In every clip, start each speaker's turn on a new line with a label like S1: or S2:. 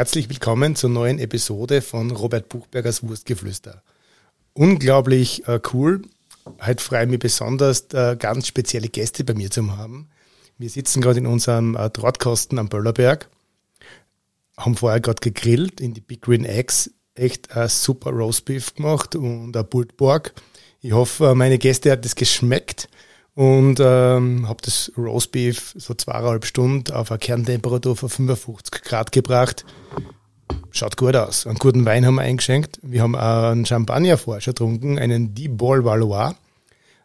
S1: herzlich willkommen zur neuen Episode von Robert Buchbergers Wurstgeflüster. Unglaublich äh, cool. Heute freue ich mich besonders, äh, ganz spezielle Gäste bei mir zu haben. Wir sitzen gerade in unserem äh, Drahtkasten am Böllerberg, haben vorher gerade gegrillt in die Big Green Eggs. Echt ein super Roastbeef gemacht und ein Pork. Ich hoffe, meine Gäste hat es geschmeckt und ähm, habe das Roastbeef so zweieinhalb Stunden auf eine Kerntemperatur von 55 Grad gebracht. Schaut gut aus. Einen guten Wein haben wir eingeschenkt. Wir haben einen Champagner vorher schon getrunken, einen Die Ball Valois,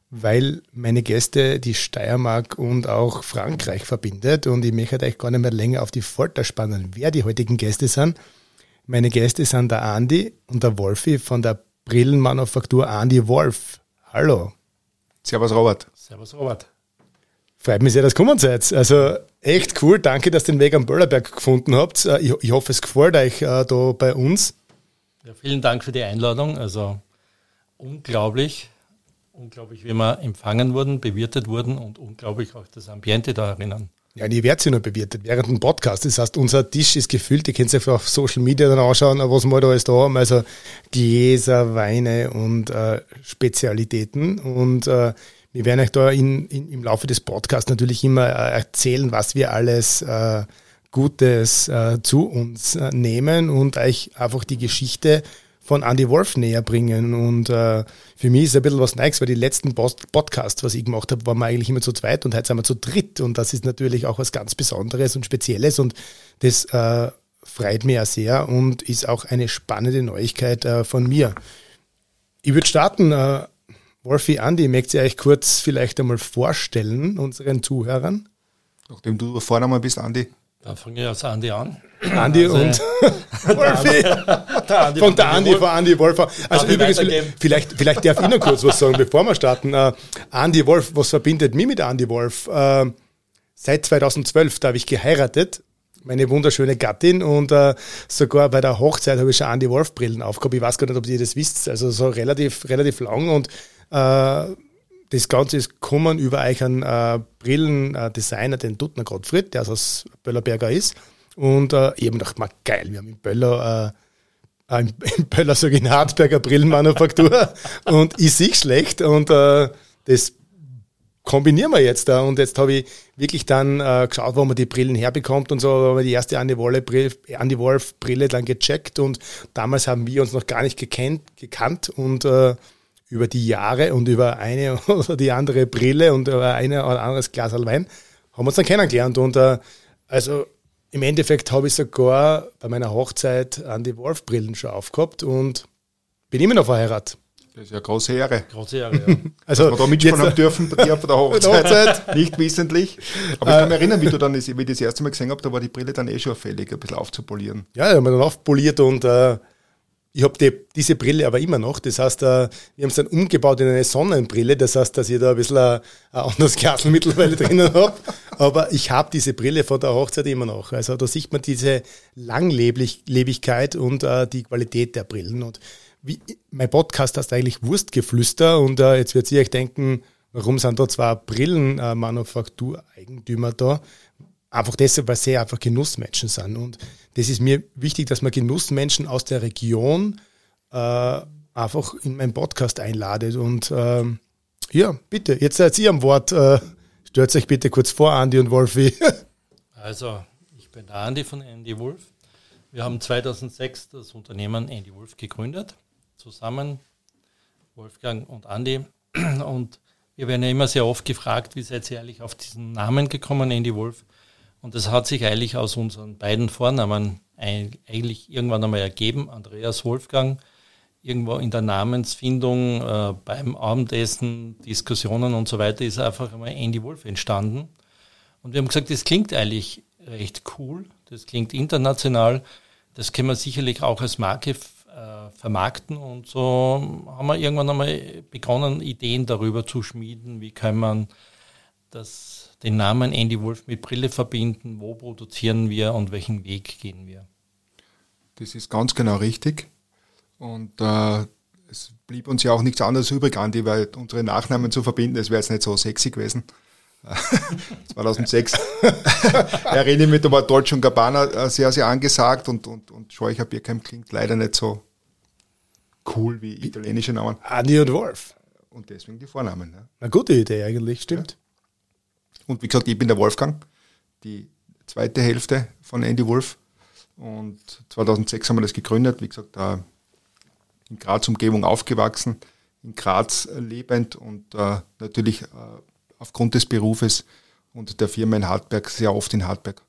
S1: weil meine Gäste die Steiermark und auch Frankreich verbindet. Und ich möchte euch gar nicht mehr länger auf die Folter spannen, wer die heutigen Gäste sind. Meine Gäste sind der Andi und der Wolfi von der Brillenmanufaktur Andi Wolf. Hallo.
S2: Servus Robert.
S1: Servus Robert. Freut mich sehr, dass ihr gekommen seid. Also echt cool. Danke, dass ihr den Weg am Böllerberg gefunden habt. Äh, ich, ich hoffe, es gefällt euch äh, da bei uns.
S3: Ja, vielen Dank für die Einladung. Also unglaublich, unglaublich, wie wir empfangen wurden, bewirtet wurden und unglaublich auch das Ambiente da erinnern.
S1: Ja, ihr werdet sie noch bewirtet während dem Podcast. Das heißt, unser Tisch ist gefüllt. Ihr könnt es auf Social Media dann anschauen, was wir da alles da haben. Also Gläser, Weine und äh, Spezialitäten. Und äh, wir werden euch da in, in, im Laufe des Podcasts natürlich immer äh, erzählen, was wir alles äh, Gutes äh, zu uns äh, nehmen und euch einfach die Geschichte von Andy Wolf näher bringen. Und äh, für mich ist ein bisschen was Neues, weil die letzten Post Podcasts, was ich gemacht habe, waren wir eigentlich immer zu zweit und heute sind wir zu dritt. Und das ist natürlich auch was ganz Besonderes und Spezielles und das äh, freut mich auch sehr und ist auch eine spannende Neuigkeit von mir. Ich würde starten. Äh, Wolfi, Andi, möchtet ihr euch kurz vielleicht einmal vorstellen, unseren Zuhörern?
S2: Nachdem du vorne mal bist, Andi.
S3: Da fange ich als Andi an.
S1: Andi also, und Wolfi. Der Andi von der Andi, von Andi Wolf. Also übrigens, vielleicht, vielleicht darf ich noch kurz was sagen, bevor wir starten. Uh, Andi Wolf, was verbindet mich mit Andi Wolf? Uh, seit 2012, da habe ich geheiratet meine wunderschöne Gattin und äh, sogar bei der Hochzeit habe ich schon Andy Wolf Brillen aufgehabt. Ich weiß gar nicht, ob ihr das wisst. Also so relativ, relativ lang und äh, das Ganze ist gekommen über euch einen äh, Brillendesigner, den Duttner Gottfried, der aus Böllerberger ist. Und äh, ich habe gedacht, mal geil, wir haben in Böller, äh, in, in Böller sage ich in Hartberger Brillenmanufaktur und ich sehe schlecht und äh, das kombinieren wir jetzt da. Und jetzt habe ich wirklich dann äh, geschaut, wo man die Brillen herbekommt und so, haben wir die erste Andy, Andy Wolf Brille dann gecheckt und damals haben wir uns noch gar nicht gekannt, gekannt und äh, über die Jahre und über eine oder die andere Brille und über eine oder anderes Glas Wein haben wir uns dann kennengelernt. Und äh, also im Endeffekt habe ich sogar bei meiner Hochzeit an die Wolf-Brillen schon aufgehabt und bin immer noch verheiratet.
S2: Das ist ja eine große Ehre.
S3: Große Ehre, ja.
S2: also, Dass wir da mitspannen haben dürfen bei dir auf der Hochzeit. Nicht wissentlich. Aber ich kann mich erinnern, wie du dann, wie ich das erste Mal gesehen habe, da war die Brille dann eh schon fällig, ein bisschen aufzupolieren.
S1: Ja, da haben wir dann aufpoliert und äh, ich habe die, diese Brille aber immer noch. Das heißt, äh, wir haben es dann umgebaut in eine Sonnenbrille. Das heißt, dass ich da ein bisschen ein, ein anderes Glas mittlerweile drinnen habe. Aber ich habe diese Brille von der Hochzeit immer noch. Also da sieht man diese Langlebigkeit und äh, die Qualität der Brillen. Und wie, mein Podcast heißt eigentlich Wurstgeflüster. Und äh, jetzt wird ihr euch denken, warum sind da zwei Brillenmanufaktureigentümer da? Einfach deshalb, weil sie einfach Genussmenschen sind. Und das ist mir wichtig, dass man Genussmenschen aus der Region äh, einfach in meinen Podcast einladet. Und äh, ja, bitte, jetzt seid ihr am Wort. Äh, stört euch bitte kurz vor, Andi und Wolfi.
S3: also, ich bin der Andi von Andy Wolf. Wir haben 2006 das Unternehmen Andy Wolf gegründet, zusammen, Wolfgang und Andi. Und wir werden ja immer sehr oft gefragt, wie seid ihr eigentlich auf diesen Namen gekommen, Andy Wolf? Und das hat sich eigentlich aus unseren beiden Vornamen eigentlich irgendwann einmal ergeben. Andreas Wolfgang, irgendwo in der Namensfindung, äh, beim Abendessen, Diskussionen und so weiter, ist einfach einmal Andy Wolf entstanden. Und wir haben gesagt, das klingt eigentlich recht cool, das klingt international, das können wir sicherlich auch als Marke äh, vermarkten. Und so haben wir irgendwann einmal begonnen, Ideen darüber zu schmieden, wie kann man das den Namen Andy Wolf mit Brille verbinden? Wo produzieren wir und welchen Weg gehen wir?
S2: Das ist ganz genau richtig. Und äh, es blieb uns ja auch nichts anderes übrig, Andi, weil unsere Nachnamen zu verbinden, das wäre jetzt nicht so sexy gewesen. 2006. erinnere mich, da war Dolce Gabbana äh, sehr, sehr angesagt und, und, und Scheucher Bierkeim klingt leider nicht so cool wie italienische Namen.
S1: Adi und Wolf.
S2: Und deswegen die Vornamen. Ja.
S1: Eine gute Idee eigentlich, stimmt. Ja.
S2: Und wie gesagt, ich bin der Wolfgang, die zweite Hälfte von Andy Wolf. Und 2006 haben wir das gegründet, wie gesagt, da in Graz Umgebung aufgewachsen, in Graz lebend und äh, natürlich äh, aufgrund des Berufes und der Firma in Hartberg sehr oft in Hartberg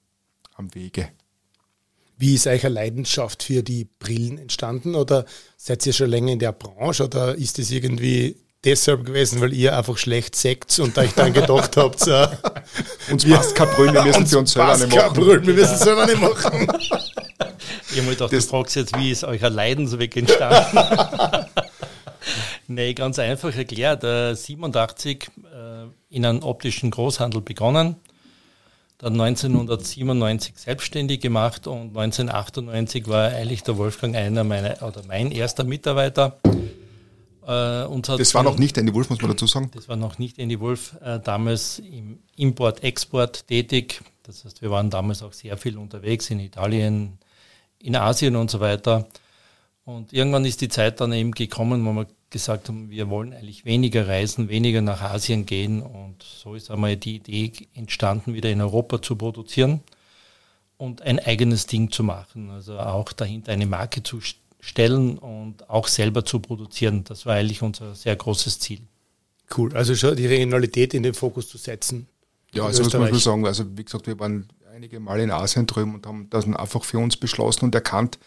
S2: am Wege.
S1: Wie ist eure Leidenschaft für die Brillen entstanden oder seid ihr schon länger in der Branche oder ist es irgendwie deshalb gewesen, weil ihr einfach schlecht seht und euch dann gedacht habt, äh,
S2: uns passt kein Brüllen, wir müssen sie uns selber nicht machen.
S1: Brüllen, wir müssen es selber nicht machen.
S3: Ich habe mir gedacht, das du fragst jetzt, wie ist euer Leidensweg entstanden? nee, ganz einfach erklärt. Äh, 87 äh, in einem optischen Großhandel begonnen, dann 1997 selbstständig gemacht und 1998 war eigentlich der Wolfgang einer meiner oder mein erster Mitarbeiter.
S2: Äh, das war noch nicht Andy Wolf, muss man dazu sagen.
S3: Das war noch nicht Andy Wolf, äh, damals im Import-Export tätig. Das heißt, wir waren damals auch sehr viel unterwegs in Italien, in Asien und so weiter. Und irgendwann ist die Zeit dann eben gekommen, wo wir gesagt haben, wir wollen eigentlich weniger reisen, weniger nach Asien gehen. Und so ist einmal die Idee entstanden, wieder in Europa zu produzieren und ein eigenes Ding zu machen. Also auch dahinter eine Marke zu stellen und auch selber zu produzieren. Das war eigentlich unser sehr großes Ziel.
S1: Cool, also schon die Regionalität in den Fokus zu setzen.
S2: Ja, also das muss man sagen. Also wie gesagt, wir waren einige Mal in Asien drüben und haben das einfach für uns beschlossen und erkannt,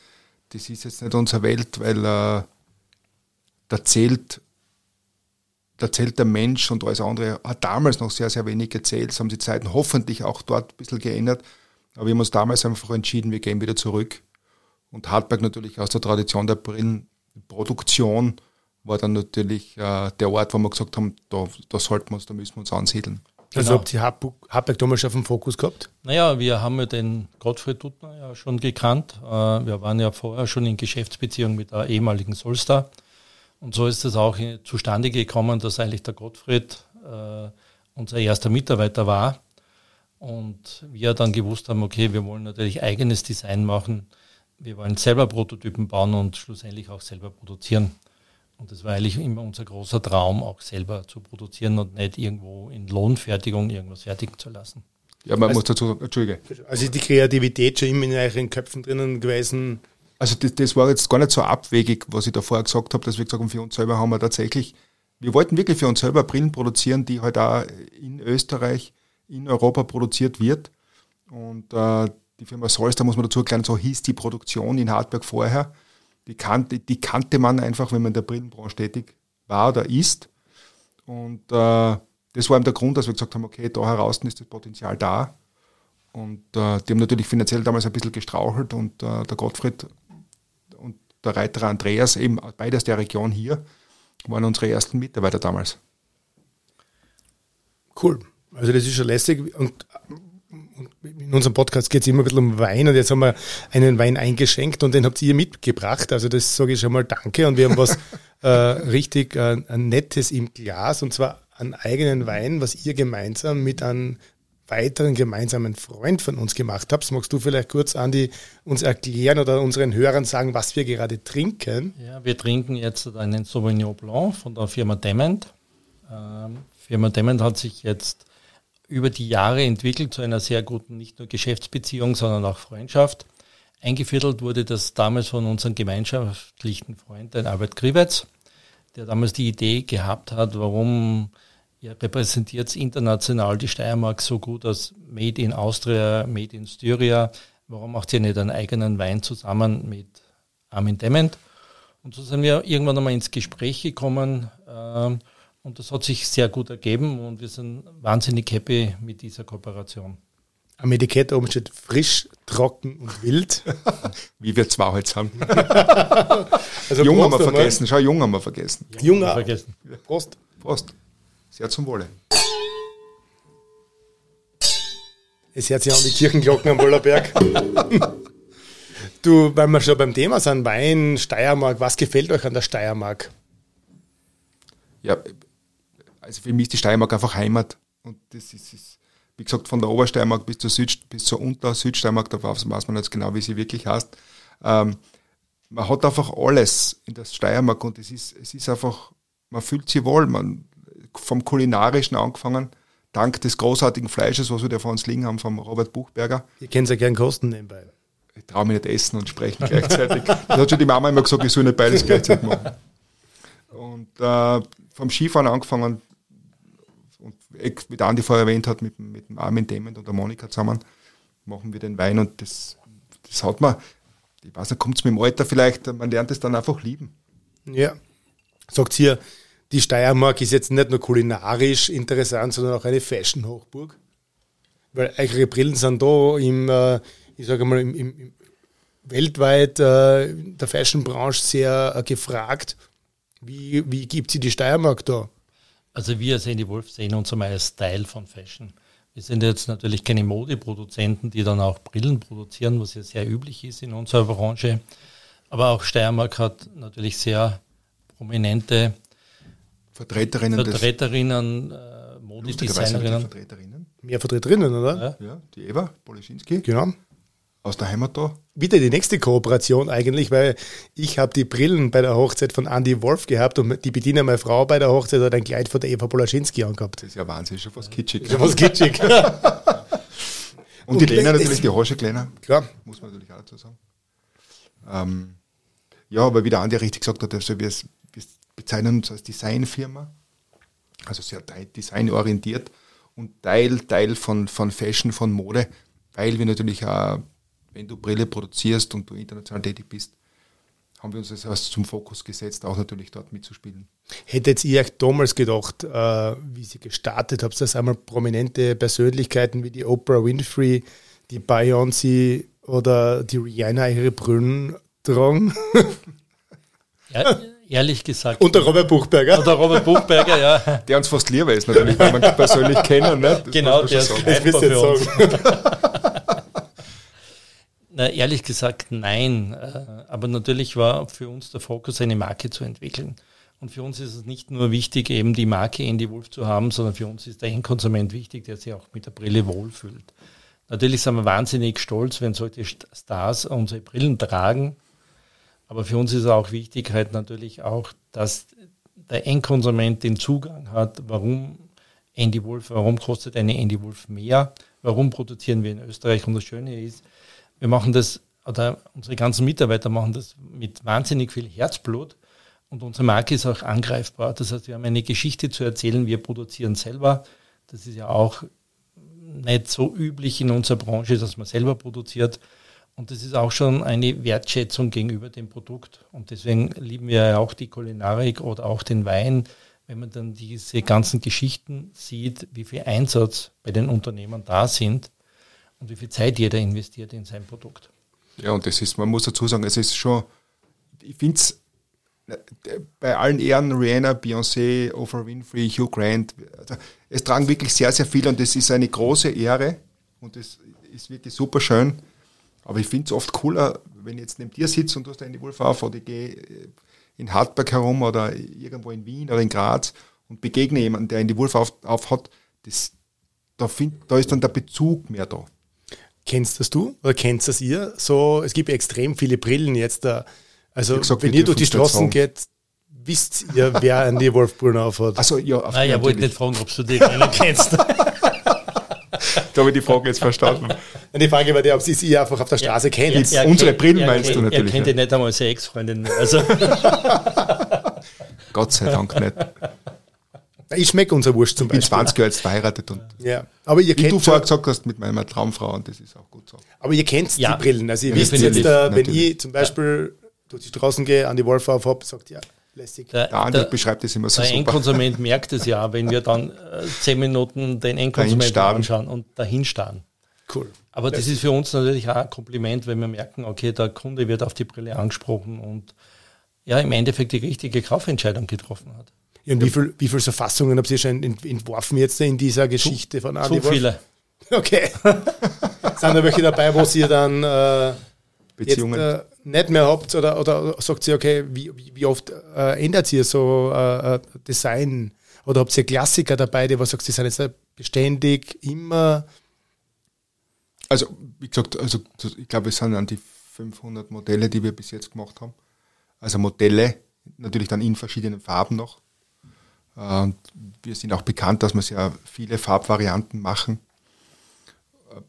S2: das ist jetzt nicht unsere Welt, weil äh, da zählt da zählt der Mensch und alles andere hat damals noch sehr, sehr wenig gezählt. Es haben die Zeiten hoffentlich auch dort ein bisschen geändert. Aber wir haben uns damals einfach entschieden, wir gehen wieder zurück und Hartberg natürlich aus der Tradition der Brillenproduktion war dann natürlich äh, der Ort, wo wir gesagt haben, da, da sollten wir uns, da müssen wir uns ansiedeln.
S1: Also genau. habt ihr Hartberg damals schon auf dem Fokus gehabt?
S3: Naja, wir haben ja den Gottfried Duttner ja schon gekannt. Äh, wir waren ja vorher schon in Geschäftsbeziehung mit der ehemaligen Solstar. Und so ist es auch zustande gekommen, dass eigentlich der Gottfried äh, unser erster Mitarbeiter war. Und wir dann gewusst haben, okay, wir wollen natürlich eigenes Design machen wir wollen selber Prototypen bauen und schlussendlich auch selber produzieren. Und das war eigentlich immer unser großer Traum, auch selber zu produzieren und nicht irgendwo in Lohnfertigung irgendwas fertigen zu lassen.
S2: Ja, man also, muss dazu sagen, Entschuldige.
S1: Also ist die Kreativität schon immer in euren Köpfen drinnen gewesen?
S2: Also das, das war jetzt gar nicht so abwegig, was ich da vorher gesagt habe, dass wir gesagt haben, für uns selber haben wir tatsächlich, wir wollten wirklich für uns selber Brillen produzieren, die halt auch in Österreich, in Europa produziert wird. Und äh, die Firma da muss man dazu erklären, so hieß die Produktion in Hartberg vorher. Die kannte, die kannte man einfach, wenn man in der Brillenbranche tätig war oder ist. Und äh, das war eben der Grund, dass wir gesagt haben, okay, da heraus ist das Potenzial da. Und äh, die haben natürlich finanziell damals ein bisschen gestrauchelt und äh, der Gottfried und der Reiter Andreas, eben beides der Region hier, waren unsere ersten Mitarbeiter damals.
S1: Cool. Also das ist schon lässig. Und in unserem Podcast geht es immer ein bisschen um Wein und jetzt haben wir einen Wein eingeschenkt und den habt ihr mitgebracht. Also das sage ich schon mal danke und wir haben was äh, richtig äh, Nettes im Glas und zwar einen eigenen Wein, was ihr gemeinsam mit einem weiteren gemeinsamen Freund von uns gemacht habt. Magst du vielleicht kurz, Andi, uns erklären oder unseren Hörern sagen, was wir gerade trinken?
S3: Ja, wir trinken jetzt einen Sauvignon Blanc von der Firma Dement. Ähm, Firma Dement hat sich jetzt über die Jahre entwickelt zu einer sehr guten, nicht nur Geschäftsbeziehung, sondern auch Freundschaft. Eingeviertelt wurde das damals von unserem gemeinschaftlichen Freund, den Albert Gribetz, der damals die Idee gehabt hat, warum ihr repräsentiert international die Steiermark so gut als Made in Austria, Made in Styria. Warum macht ihr nicht einen eigenen Wein zusammen mit Armin Dement? Und so sind wir irgendwann einmal ins Gespräch gekommen. Äh, und das hat sich sehr gut ergeben und wir sind wahnsinnig happy mit dieser Kooperation.
S1: Am Etikett oben steht frisch, trocken und wild.
S2: Wie wir zwei heute haben. also jung haben wir vergessen. Schau, jung haben wir vergessen.
S1: Jung, haben wir vergessen.
S2: Prost. Prost. Sehr zum Wohle.
S1: Es hört sich an die Kirchenglocken am Wollerberg. du, weil wir schon beim Thema sind, Wein, Steiermark, was gefällt euch an der Steiermark?
S2: Ja, also für mich ist die Steiermark einfach Heimat. Und das ist, ist wie gesagt, von der Obersteiermark bis zur, Süd, bis zur Unter-Südsteiermark, da weiß man jetzt genau, wie sie wirklich heißt. Ähm, man hat einfach alles in der Steiermark und es ist, es ist einfach, man fühlt sich wohl. Man, vom Kulinarischen angefangen, dank des großartigen Fleisches, was wir da vor uns liegen haben, vom Robert Buchberger.
S1: Ihr könnt ja gern kosten nebenbei.
S2: Ich traue mich nicht essen und sprechen gleichzeitig. das hat schon die Mama immer gesagt, ich soll nicht beides gleichzeitig machen. Und äh, vom Skifahren angefangen, wie der Andi vorher erwähnt hat, mit, mit dem Armin Dement und der Monika zusammen, machen wir den Wein und das, das hat man, ich weiß nicht, kommt es mit dem Alter vielleicht, man lernt es dann einfach lieben.
S1: Ja. Sagt hier, die Steiermark ist jetzt nicht nur kulinarisch interessant, sondern auch eine Fashion-Hochburg. Weil eure Brillen sind da im, äh, ich sage mal, im, im, weltweit äh, der Fashion-Branche sehr äh, gefragt. Wie, wie gibt sie die Steiermark da?
S3: Also wir als Andy Wolf sehen uns einmal als Teil von Fashion. Wir sind jetzt natürlich keine Modeproduzenten, die dann auch Brillen produzieren, was ja sehr üblich ist in unserer Branche. Aber auch Steiermark hat natürlich sehr prominente
S2: Vertreterinnen,
S3: Vertreterinnen äh, Modedesignerinnen.
S1: Vertreterinnen. Mehr Vertreterinnen, oder?
S2: Ja, ja die Eva Polischinski.
S1: Genau.
S2: Aus der Heimat da.
S1: Wieder die nächste Kooperation eigentlich, weil ich habe die Brillen bei der Hochzeit von Andy Wolf gehabt und die Bediener meiner Frau bei der Hochzeit hat ein Kleid von der Eva Polaschinski angehabt.
S2: Das ist ja Wahnsinn, schon fast kitschig.
S1: Schon fast kitschig.
S2: und, und, die Lena natürlich, die Hosche Kleiner.
S1: Klar.
S2: Muss man natürlich auch dazu sagen. Ähm, ja, aber wie der Andi richtig gesagt hat, also wir, wir bezeichnen uns als Designfirma, also sehr designorientiert und Teil, Teil von, von Fashion, von Mode, weil wir natürlich auch wenn du Brille produzierst und du international tätig bist, haben wir uns das erst zum Fokus gesetzt, auch natürlich dort mitzuspielen.
S1: Hättet ihr euch damals gedacht, äh, wie sie gestartet habt, dass einmal prominente Persönlichkeiten wie die Oprah Winfrey, die Beyoncé oder die Rihanna ihre Brillen tragen?
S3: Ja, ehrlich gesagt.
S1: Und der Robert Buchberger.
S3: Und der Robert Buchberger, ja.
S2: Der uns fast lieber ist, natürlich, wenn man persönlich kennen. Ne?
S3: Das genau, der ist greifbar für uns. Na, ehrlich gesagt, nein. Äh, aber natürlich war für uns der Fokus, eine Marke zu entwickeln. Und für uns ist es nicht nur wichtig, eben die Marke Andy Wolf zu haben, sondern für uns ist der Endkonsument wichtig, der sich auch mit der Brille wohlfühlt. Natürlich sind wir wahnsinnig stolz, wenn solche Stars unsere Brillen tragen. Aber für uns ist auch wichtig halt natürlich auch, dass der Endkonsument den Zugang hat, warum Andy Wolf, warum kostet eine Andy Wolf mehr, warum produzieren wir in Österreich. Und das Schöne ist, wir machen das, oder unsere ganzen Mitarbeiter machen das mit wahnsinnig viel Herzblut und unsere Marke ist auch angreifbar. Das heißt, wir haben eine Geschichte zu erzählen, wir produzieren selber. Das ist ja auch nicht so üblich in unserer Branche, dass man selber produziert. Und das ist auch schon eine Wertschätzung gegenüber dem Produkt. Und deswegen lieben wir ja auch die Kulinarik oder auch den Wein, wenn man dann diese ganzen Geschichten sieht, wie viel Einsatz bei den Unternehmen da sind und wie viel Zeit jeder investiert in sein Produkt.
S2: Ja, und das ist, man muss dazu sagen, es ist schon, ich finde es bei allen Ehren, Rihanna, Beyoncé, Oprah Winfrey, Hugh Grant, also es tragen wirklich sehr, sehr viele und es ist eine große Ehre und es ist wirklich super schön. Aber ich finde es oft cooler, wenn ich jetzt neben dir sitze und du hast einen Wolf auf oder ich gehe in Hartberg herum oder irgendwo in Wien oder in Graz und begegne jemanden, der einen Wolf auf, auf hat, das, da, find, da ist dann der Bezug mehr da.
S1: Kennst das du oder kennst das ihr? So, es gibt extrem viele Brillen jetzt da. Also, gesagt, wenn ihr durch die Straßen geht, wisst ihr, wer an die Wolfbrillen aufhat.
S3: Also, ja, auf Nein, ich wollte nicht fragen, ob du die keinen kennst. da
S2: habe ich die Frage jetzt verstanden.
S1: Und die Frage war die, ob sie sie einfach auf der Straße ja, kennt.
S2: Ja, Unsere Brillen meinst kennt, du natürlich.
S3: Er kennt ja nicht einmal seine Ex-Freundin. Also.
S2: Gott sei Dank nicht.
S1: Ich schmecke unser Wurst zum
S2: Beispiel. Ich bin 20 Jahre jetzt verheiratet und
S1: ja. aber ihr
S2: wie kennt du vorher gesagt hast, mit meiner Traumfrau und das ist auch gut so.
S1: Aber ihr kennt ja. die Brillen. Also ihr ja, wisst jetzt, äh, wenn ich zum Beispiel durch die Straßen gehe, an die Wolf auf habe, sagt ja, lässig.
S2: Der, der Andi beschreibt das immer so
S3: Der super. Endkonsument merkt es ja, wenn wir dann äh, zehn Minuten den Endkonsumenten anschauen und dahin starren.
S1: Cool.
S3: Aber das ist für uns natürlich auch ein Kompliment, wenn wir merken, okay, der Kunde wird auf die Brille angesprochen und ja, im Endeffekt die richtige Kaufentscheidung getroffen hat.
S1: Ja, und wie viele wie viel so Fassungen habt ihr schon entworfen jetzt in dieser Geschichte
S3: zu,
S1: von
S3: Adi Zu viele.
S1: Okay. Sind da welche dabei, wo ihr dann äh, Beziehungen jetzt, äh, nicht mehr habt oder, oder sagt ihr, okay, wie, wie oft äh, ändert ihr so äh, äh, Design Oder habt ihr Klassiker dabei, die was sagst, die sind jetzt beständig, immer?
S2: Also, wie gesagt, also ich glaube, es sind an die 500 Modelle, die wir bis jetzt gemacht haben. Also Modelle, natürlich dann in verschiedenen Farben noch. Und wir sind auch bekannt, dass wir sehr viele Farbvarianten machen.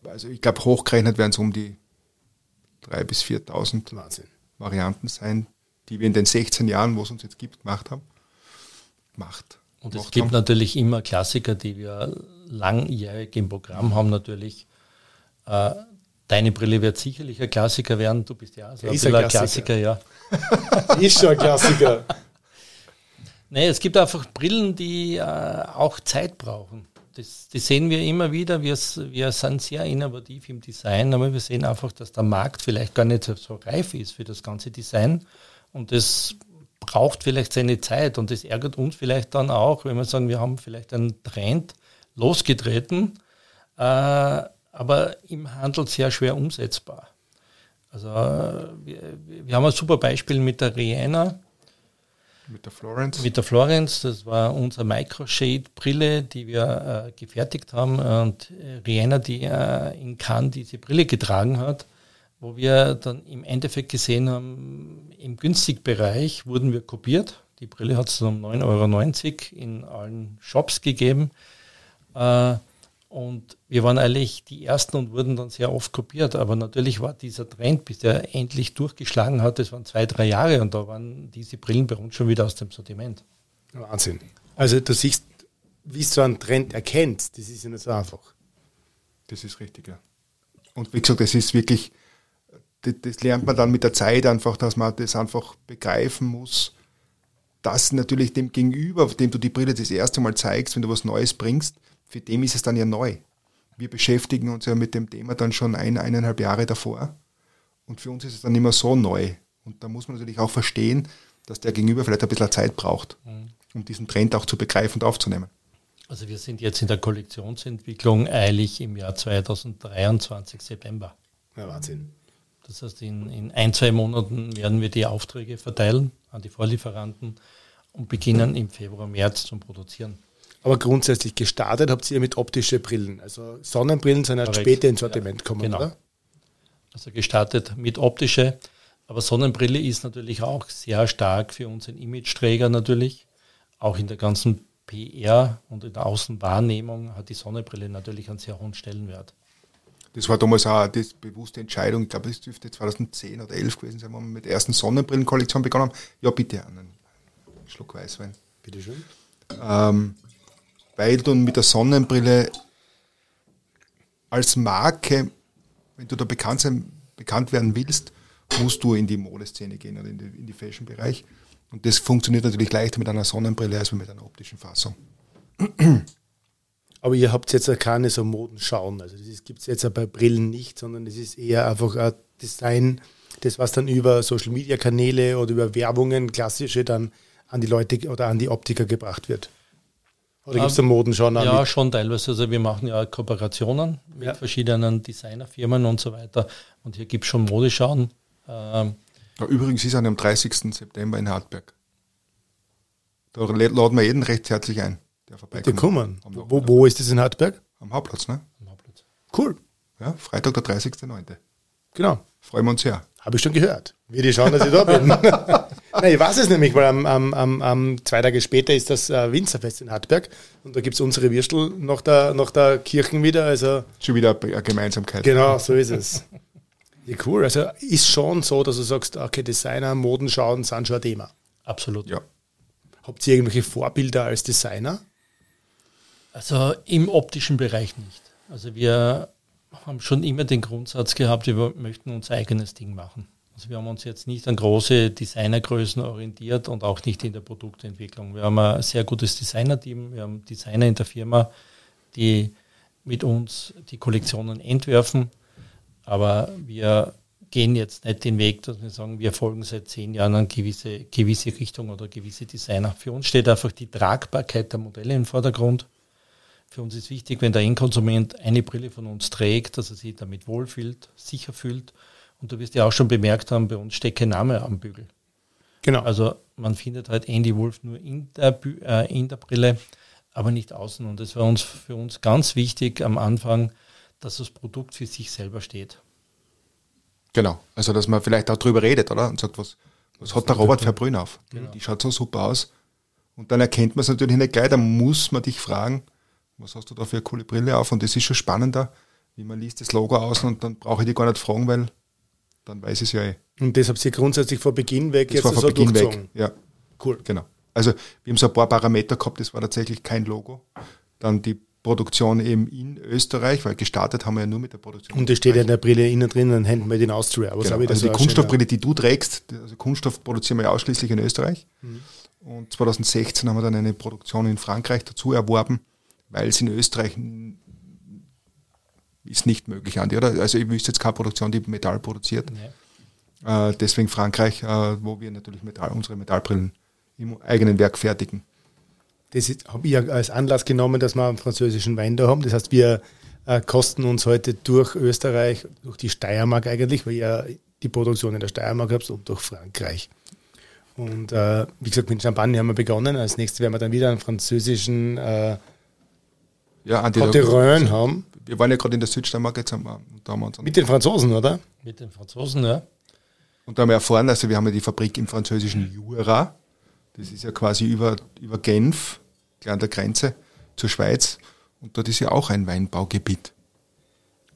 S2: Also ich glaube, hochgerechnet werden es um die 3.000 bis 4.000 Varianten sein, die wir in den 16 Jahren, wo es uns jetzt gibt, gemacht haben.
S3: Macht. Und es gibt haben. natürlich immer Klassiker, die wir langjährig im Programm haben, natürlich. Äh, deine Brille wird sicherlich ein Klassiker werden. Du bist ja so
S1: ein, ein Klassiker. Klassiker, ja. ist schon ein Klassiker.
S3: Nee, es gibt einfach Brillen, die äh, auch Zeit brauchen. Das, das, sehen wir immer wieder. Wir, wir sind sehr innovativ im Design, aber wir sehen einfach, dass der Markt vielleicht gar nicht so reif ist für das ganze Design. Und das braucht vielleicht seine Zeit und das ärgert uns vielleicht dann auch, wenn wir sagen, wir haben vielleicht einen Trend losgetreten, äh, aber im Handel sehr schwer umsetzbar. Also äh, wir, wir, haben ein super Beispiel mit der Rihanna.
S2: Mit der Florence?
S3: Mit der Florence, das war unsere Microshade-Brille, die wir äh, gefertigt haben. Und äh, Rihanna, die äh, in Cannes diese Brille getragen hat, wo wir dann im Endeffekt gesehen haben, im Günstigbereich wurden wir kopiert. Die Brille hat es um 9,90 Euro in allen Shops gegeben. Äh, und wir waren eigentlich die Ersten und wurden dann sehr oft kopiert. Aber natürlich war dieser Trend, bis der endlich durchgeschlagen hat, das waren zwei, drei Jahre und da waren diese Brillen bei uns schon wieder aus dem Sortiment.
S1: Wahnsinn. Also du siehst, wie du einen Trend erkennst, das ist ja nicht so einfach.
S2: Das ist richtig, ja. Und wie gesagt, das ist wirklich, das, das lernt man dann mit der Zeit einfach, dass man das einfach begreifen muss, dass natürlich dem Gegenüber, dem du die Brille das erste Mal zeigst, wenn du was Neues bringst, für dem ist es dann ja neu. Wir beschäftigen uns ja mit dem Thema dann schon ein, eineinhalb Jahre davor. Und für uns ist es dann immer so neu. Und da muss man natürlich auch verstehen, dass der Gegenüber vielleicht ein bisschen Zeit braucht, mhm. um diesen Trend auch zu begreifen und aufzunehmen.
S3: Also wir sind jetzt in der Kollektionsentwicklung eilig im Jahr 2023 September.
S1: Ja, Wahnsinn.
S3: Das heißt, in, in ein, zwei Monaten werden wir die Aufträge verteilen an die Vorlieferanten und beginnen im Februar, März zum Produzieren.
S1: Aber grundsätzlich gestartet habt ihr mit optischen Brillen. Also Sonnenbrillen sind erst später ins Sortiment gekommen, genau. oder?
S3: Also gestartet mit optische. Aber Sonnenbrille ist natürlich auch sehr stark für unseren Image-Träger natürlich. Auch in der ganzen PR und in der Außenwahrnehmung hat die Sonnenbrille natürlich einen sehr hohen Stellenwert.
S2: Das war damals auch die bewusste Entscheidung. Ich glaube, es dürfte 2010 oder 2011 gewesen sein, wo wir mit der ersten Sonnenbrillenkollektion begonnen haben. Ja, bitte einen Schluck Weißwein.
S1: Bitte schön.
S2: Ähm, weil du mit der Sonnenbrille als Marke, wenn du da bekannt, sein, bekannt werden willst, musst du in die Modeszene gehen oder in die, in die Fashion-Bereich. Und das funktioniert natürlich leichter mit einer Sonnenbrille als mit einer optischen Fassung.
S1: Aber ihr habt jetzt keine so Modenschauen. Also das gibt es jetzt bei Brillen nicht, sondern es ist eher einfach ein Design, das was dann über Social Media Kanäle oder über Werbungen klassische dann an die Leute oder an die Optiker gebracht wird. Oder gibt es da Moden schon?
S3: Ja, schon teilweise. Also wir machen ja Kooperationen mit ja. verschiedenen Designerfirmen und so weiter. Und hier gibt es schon Modeschauen. Ähm,
S2: ja, übrigens ist er am 30. September in Hartberg. Da laden wir jeden recht herzlich ein,
S1: der vorbeikommt. kommen. Wo, wo ist das in Hartberg?
S2: Am Hauptplatz, ne?
S1: Am Hauptplatz. Cool.
S2: Ja, Freitag der 30.09.
S1: Genau.
S2: Freuen wir uns sehr.
S1: Habe ich schon gehört. Ich schauen, dass ich da bin. Nein, ich weiß es nämlich, weil am, am, am, am zwei Tage später ist das äh, Winzerfest in Hartberg und da gibt es unsere Würstel nach der, nach der Kirchen wieder. Also
S2: schon wieder eine Gemeinsamkeit.
S1: Genau, so ist es. Ja, cool. Also ist schon so, dass du sagst, okay, Designer, Modenschauen sind schon ein Thema.
S3: Absolut.
S1: Ja. Habt ihr irgendwelche Vorbilder als Designer?
S3: Also im optischen Bereich nicht. Also wir haben schon immer den Grundsatz gehabt, wir möchten unser eigenes Ding machen. Also wir haben uns jetzt nicht an große Designergrößen orientiert und auch nicht in der Produktentwicklung. Wir haben ein sehr gutes Designerteam, wir haben Designer in der Firma, die mit uns die Kollektionen entwerfen, aber wir gehen jetzt nicht den Weg, dass wir sagen, wir folgen seit zehn Jahren eine gewisse, gewisse Richtung oder gewisse Designer. Für uns steht einfach die Tragbarkeit der Modelle im Vordergrund. Für uns ist wichtig, wenn der Endkonsument eine Brille von uns trägt, dass er sich damit wohlfühlt, sicher fühlt. Und du wirst ja auch schon bemerkt haben, bei uns steht kein Name am Bügel. Genau. Also man findet halt Andy Wolf nur in der, äh, in der Brille. aber nicht außen. Und es war uns für uns ganz wichtig am Anfang, dass das Produkt für sich selber steht.
S2: Genau, also dass man vielleicht auch drüber redet, oder? Und sagt, was, was hat der Robert für Brühen auf? Genau. Die schaut so super aus. Und dann erkennt man es natürlich nicht gleich, dann muss man dich fragen, was hast du da für eine coole Brille auf? Und das ist schon spannender, wie man liest das Logo aus und dann brauche ich die gar nicht fragen, weil dann weiß ich es ja eh.
S1: Und das habt ihr grundsätzlich vor Beginn weg
S2: das jetzt war vor so Beginn weg, ja. Cool. Genau. Also wir haben so ein paar Parameter gehabt, das war tatsächlich kein Logo. Dann die Produktion eben in Österreich, weil gestartet haben wir ja nur mit der Produktion.
S1: Und das steht ja in der Brille innen drin, dann Handmade in Austria.
S2: genau. also die Kunststoffbrille, die du trägst, also Kunststoff produzieren wir ja ausschließlich in Österreich. Mhm. Und 2016 haben wir dann eine Produktion in Frankreich dazu erworben, weil es in Österreich ist nicht möglich, Andi, oder? Also ich wüsste jetzt keine Produktion, die Metall produziert. Nee. Äh, deswegen Frankreich, äh, wo wir natürlich Metall, unsere Metallbrillen im eigenen Werk fertigen.
S1: Das habe ich als Anlass genommen, dass wir einen französischen Wein da haben. Das heißt, wir äh, kosten uns heute durch Österreich, durch die Steiermark eigentlich, weil ihr die Produktion in der Steiermark habt und durch Frankreich. Und äh, wie gesagt, mit Champagne haben wir begonnen. Als nächstes werden wir dann wieder einen französischen äh,
S2: ja,
S1: Coterrain haben.
S2: Wir waren ja gerade in der Südsteiermark, jetzt haben wir,
S1: da haben wir uns Mit den Franzosen, oder?
S3: Mit den Franzosen, ja.
S2: Und da haben wir erfahren, also wir haben ja die Fabrik im französischen Jura. Das ist ja quasi über, über Genf, an der Grenze zur Schweiz. Und dort ist ja auch ein Weinbaugebiet.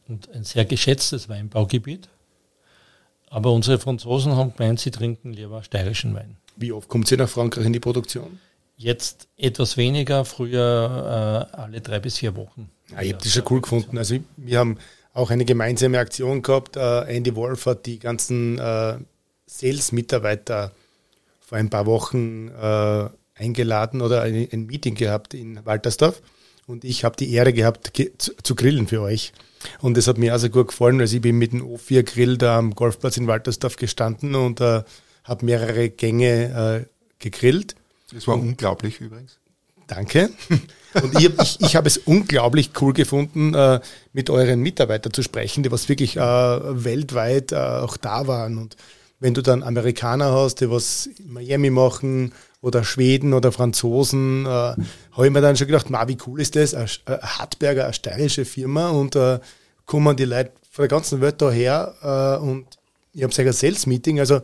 S3: Und ein sehr geschätztes Weinbaugebiet. Aber unsere Franzosen haben gemeint, sie trinken lieber steirischen Wein.
S1: Wie oft kommt sie nach Frankreich in die Produktion?
S3: Jetzt etwas weniger, früher äh, alle drei bis vier Wochen.
S1: Ja, ich habe das schon cool gefunden. Also wir haben auch eine gemeinsame Aktion gehabt. Äh, Andy Wolf hat die ganzen äh, Sales-Mitarbeiter vor ein paar Wochen äh, eingeladen oder ein, ein, Meeting gehabt in Waltersdorf. Und ich habe die Ehre gehabt, zu, zu, grillen für euch. Und das hat mir also gut gefallen. Also ich bin mit dem O4 Grill da am Golfplatz in Waltersdorf gestanden und äh, habe mehrere Gänge äh, gegrillt.
S2: Das war unglaublich übrigens.
S1: Danke. Und ich, ich, ich habe es unglaublich cool gefunden, äh, mit euren Mitarbeitern zu sprechen, die was wirklich äh, weltweit äh, auch da waren. Und wenn du dann Amerikaner hast, die was in Miami machen oder Schweden oder Franzosen, habe ich mir dann schon gedacht, ma, wie cool ist das? Ein Hartberger, eine steirische Firma und kommen die Leute von der ganzen Welt daher und ich habe ein Sales-Meeting, also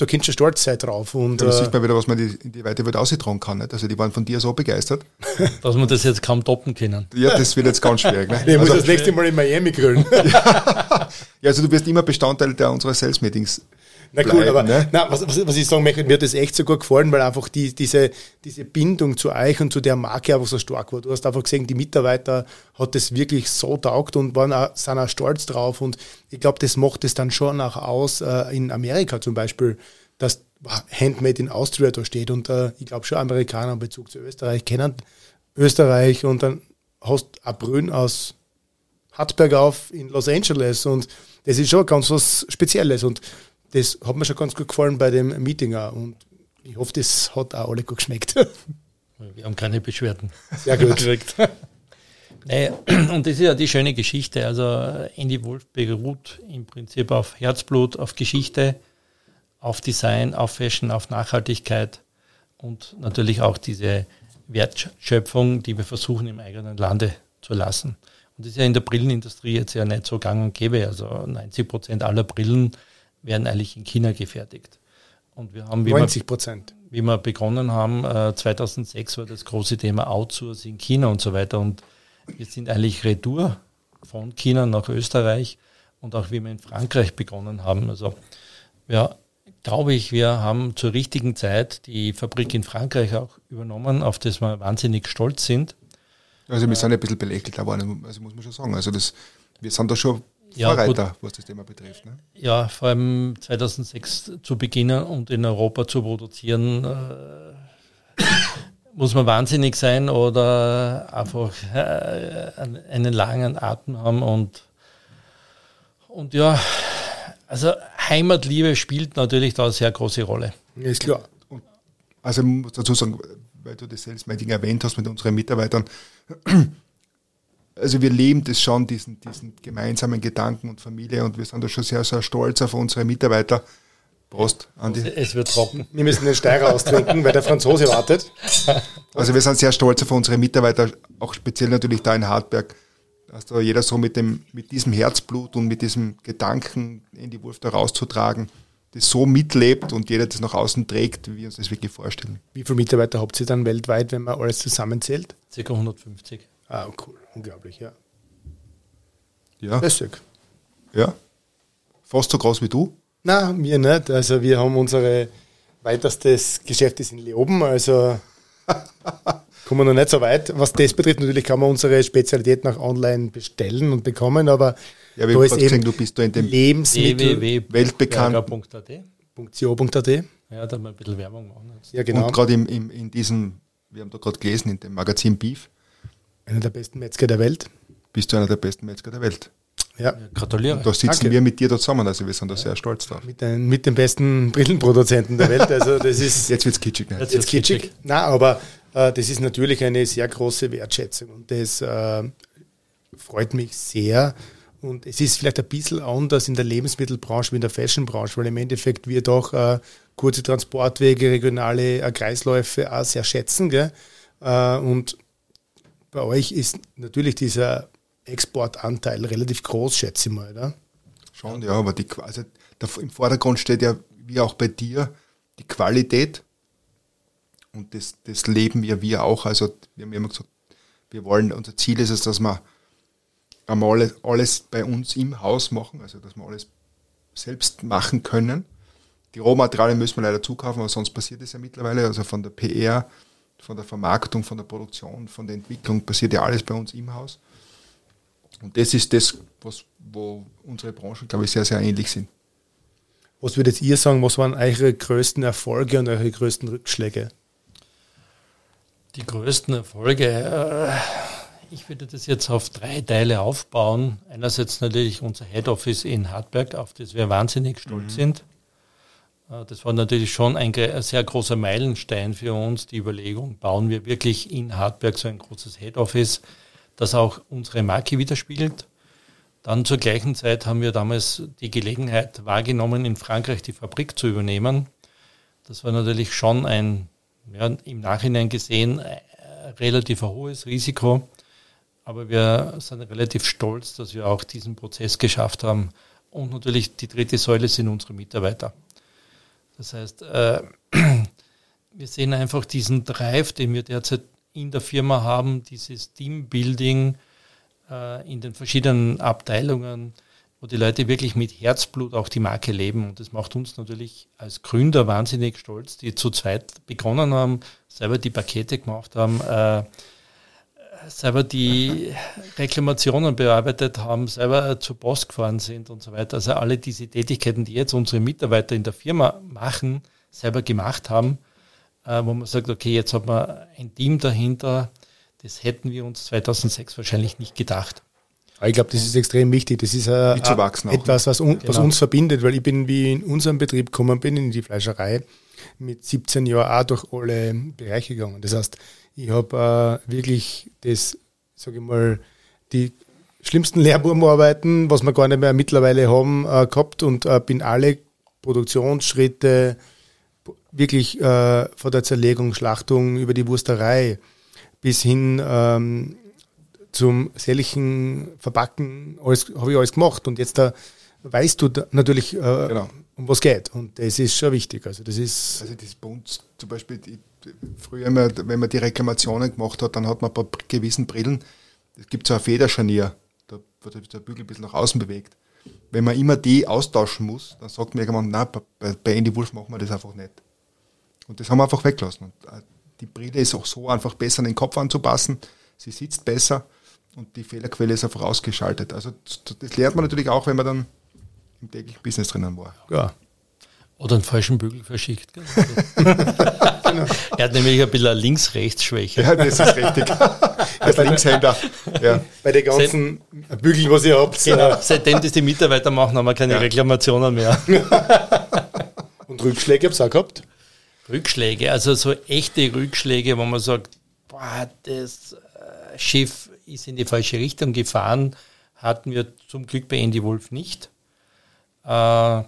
S1: da kannst du stolz sein drauf. Und,
S2: ja, das äh, sieht man wieder, was man die, in die weite Welt austragen kann. Nicht? Also die waren von dir so begeistert.
S3: Dass man das jetzt kaum toppen können.
S2: Ja, das wird jetzt ganz schwierig. Ne?
S1: Ich also, muss das nächste Mal in Miami grillen.
S2: ja, also du wirst immer Bestandteil der unserer Sales-Meetings
S1: na cool, aber ne? na, was, was, ich sagen möchte, mir hat das echt so gut gefallen, weil einfach die, diese, diese Bindung zu euch und zu der Marke einfach so stark war. Du hast einfach gesehen, die Mitarbeiter hat das wirklich so taugt und waren auch, sind auch stolz drauf. Und ich glaube, das macht es dann schon auch aus, äh, in Amerika zum Beispiel, dass Handmade in Austria da steht. Und äh, ich glaube schon Amerikaner in Bezug zu Österreich kennen Österreich und dann hast du ein Brünn aus Hartberg auf in Los Angeles und das ist schon ganz was Spezielles und das hat mir schon ganz gut gefallen bei dem Meeting auch und ich hoffe, das hat auch alle gut geschmeckt.
S3: Wir haben keine Beschwerden.
S1: Sehr gut.
S3: naja, und das ist ja die schöne Geschichte. Also Andy Wolf beruht im Prinzip auf Herzblut, auf Geschichte, auf Design, auf Fashion, auf Nachhaltigkeit und natürlich auch diese Wertschöpfung, die wir versuchen im eigenen Lande zu lassen. Und das ist ja in der Brillenindustrie jetzt ja nicht so gang und gäbe. Also 90 Prozent aller Brillen werden eigentlich in China gefertigt.
S1: Und wir haben, wie 90 Prozent.
S3: Wie wir begonnen haben, 2006 äh, war das große Thema Outsourcing China und so weiter. Und wir sind eigentlich Retour von China nach Österreich und auch wie wir in Frankreich begonnen haben. Also ja, glaube ich, wir haben zur richtigen Zeit die Fabrik in Frankreich auch übernommen, auf das wir wahnsinnig stolz sind.
S2: Also wir sind ein bisschen belächelt worden, also muss man schon sagen. Also das, wir sind da schon ja, Vorreiter, gut. was das Thema betrifft. Ne?
S3: Ja, vor allem 2006 zu beginnen und in Europa zu produzieren, äh, muss man wahnsinnig sein oder einfach äh, einen langen Atem haben und, und ja, also Heimatliebe spielt natürlich da eine sehr große Rolle.
S1: Ist klar.
S2: Also ich muss dazu sagen, weil du das Sales-Meeting erwähnt hast mit unseren Mitarbeitern, also wir leben das schon, diesen, diesen gemeinsamen Gedanken und Familie und wir sind da schon sehr, sehr stolz auf unsere Mitarbeiter, Prost, Andi.
S3: Es wird trocken.
S1: Wir müssen den Steirer austrinken, weil der Franzose wartet.
S2: Also wir sind sehr stolz auf unsere Mitarbeiter, auch speziell natürlich da in Hartberg, dass da jeder so mit, dem, mit diesem Herzblut und mit diesem Gedanken in die Wurf da rauszutragen, das so mitlebt und jeder das nach außen trägt, wie wir uns das wirklich vorstellen.
S1: Wie viele Mitarbeiter habt ihr dann weltweit, wenn man alles zusammenzählt?
S3: Circa 150.
S1: Ah, cool. Unglaublich, ja.
S2: Ja.
S1: Lässig.
S2: Ja. Fast so groß wie du?
S1: Nein, wir nicht. Also wir haben unsere weiterstes Geschäft ist in Leoben, also kommen wir noch nicht so weit. Was das betrifft, natürlich kann man unsere Spezialität nach online bestellen und bekommen, aber
S2: ja, da ist eben gesehen, du bist da in dem
S1: Lebensmittel
S2: weltbekannt.
S1: .co.at.
S3: Ja, da mal ein bisschen Werbung machen.
S2: Ja, genau. Und gerade in diesem, wir haben da gerade gelesen, in dem Magazin Beef.
S1: Einer der besten Metzger der Welt.
S2: Bist du einer der besten Metzger der Welt.
S1: Ja.
S3: Gratuliere.
S2: Und da sitzen Danke. wir mit dir da zusammen, also wir sind da ja. sehr stolz drauf.
S1: Mit, den, mit den besten Brillenproduzenten der Welt. Also das ist
S2: Jetzt wird es kitschig.
S1: Ne? Jetzt, wird's kitschig. kitschig. Nein, aber äh, das ist natürlich eine sehr große Wertschätzung und das äh, freut mich sehr. Und es ist vielleicht ein bisschen anders in der Lebensmittelbranche wie in der Fashionbranche, weil im Endeffekt wir doch äh, kurze Transportwege, regionale äh, Kreisläufe auch sehr schätzen. Gell? Äh, und bei euch ist natürlich dieser Exportanteil relativ groß, schätze ich mal, oder?
S2: Schon, ja, aber die, also im Vordergrund steht ja, wie auch bei dir, die Qualität. Und das, das leben wir, wir auch. Also, wir haben immer gesagt, wir wollen, unser Ziel ist es, dass wir einmal alles, alles bei uns im Haus machen, also dass wir alles selbst machen können. Die Rohmaterialien müssen wir leider zukaufen, aber sonst passiert es ja mittlerweile. Also von der PR, von der Vermarktung, von der Produktion, von der Entwicklung passiert ja alles bei uns im Haus. Und das ist das, was, wo unsere Branchen, glaube ich, sehr, sehr ähnlich sind.
S1: Was würdet ihr sagen, was waren eure größten Erfolge und eure größten Rückschläge?
S3: Die größten Erfolge, äh, ich würde das jetzt auf drei Teile aufbauen. Einerseits natürlich unser Head Office in Hartberg, auf das wir wahnsinnig stolz mhm. sind. Äh, das war natürlich schon ein, sehr großer Meilenstein für uns, die Überlegung, bauen wir wirklich in Hartberg so ein großes Head Office, das auch unsere Marke widerspiegelt. Dann zur gleichen Zeit haben wir damals die Gelegenheit wahrgenommen, in Frankreich die Fabrik zu übernehmen. Das war natürlich schon ein, ja, im Nachhinein gesehen, äh, relativ hohes Risiko. Aber wir sind relativ stolz, dass wir auch diesen Prozess geschafft haben. Und natürlich die dritte Säule sind unsere Mitarbeiter. Das heißt, äh, wir sehen einfach diesen Drive, den wir derzeit in der Firma haben, dieses Teambuilding äh, in den verschiedenen Abteilungen, wo die Leute wirklich mit Herzblut auch die Marke leben. Und das macht uns natürlich als Gründer wahnsinnig stolz, die zu zweit begonnen haben, selber die Pakete gemacht haben, äh, selber die Reklamationen bearbeitet haben, selber zur Post gefahren sind und so weiter. Also alle diese Tätigkeiten, die jetzt unsere Mitarbeiter in der Firma machen, selber gemacht haben, äh, wo man sagt, okay, jetzt hat man ein Team dahinter, das hätten wir uns 2006 wahrscheinlich nicht gedacht.
S1: Ich glaube, das ist extrem wichtig. Das ist äh, etwas, was, un, was genau. uns verbindet, weil ich bin, wie in unserem Betrieb gekommen bin, in die Fleischerei, mit 17 Jahren auch durch alle Bereiche gegangen. Das heißt, ich habe äh, wirklich das, sage ich mal, die schlimmsten Lehrbubenarbeiten, was wir gar nicht mehr mittlerweile haben, äh, gehabt und äh, bin alle Produktionsschritte wirklich äh, von der Zerlegung, Schlachtung über die Wursterei bis hin ähm, zum sämtlichen Verpacken, alles habe ich alles gemacht und jetzt da weißt du da natürlich, äh, genau. um was geht und das ist schon wichtig. Also das ist
S2: also das bei uns zum Beispiel die, früher, immer, wenn man die Reklamationen gemacht hat, dann hat man bei gewissen Brillen, es gibt so ein Federscharnier, da wird der Bügel ein bisschen nach außen bewegt. Wenn man immer die austauschen muss, dann sagt man irgendwann, nein, bei, bei Andy Wolf machen wir das einfach nicht. Und das haben wir einfach weggelassen. Und äh, die Brille ist auch so einfach besser an den Kopf anzupassen, sie sitzt besser und die Fehlerquelle ist einfach ausgeschaltet. Also das lernt man natürlich auch, wenn man dann im täglichen Business drinnen war.
S1: Ja.
S3: Oder einen falschen Bügel verschickt. genau. Er hat nämlich ein bisschen Links-Rechts-Schwäche.
S2: Ja, das ist richtig. Als Linkshänder. Ja.
S1: Bei den ganzen Seit, Bügeln, was ihr habt.
S3: Genau. Seitdem das die Mitarbeiter machen, haben wir keine ja. Reklamationen mehr.
S1: Und Rückschläge habt ihr auch gehabt?
S3: Rückschläge, also so echte Rückschläge, wo man sagt, boah, das äh, Schiff ist in die falsche Richtung gefahren, hatten wir zum Glück bei Andy Wolf nicht. Äh,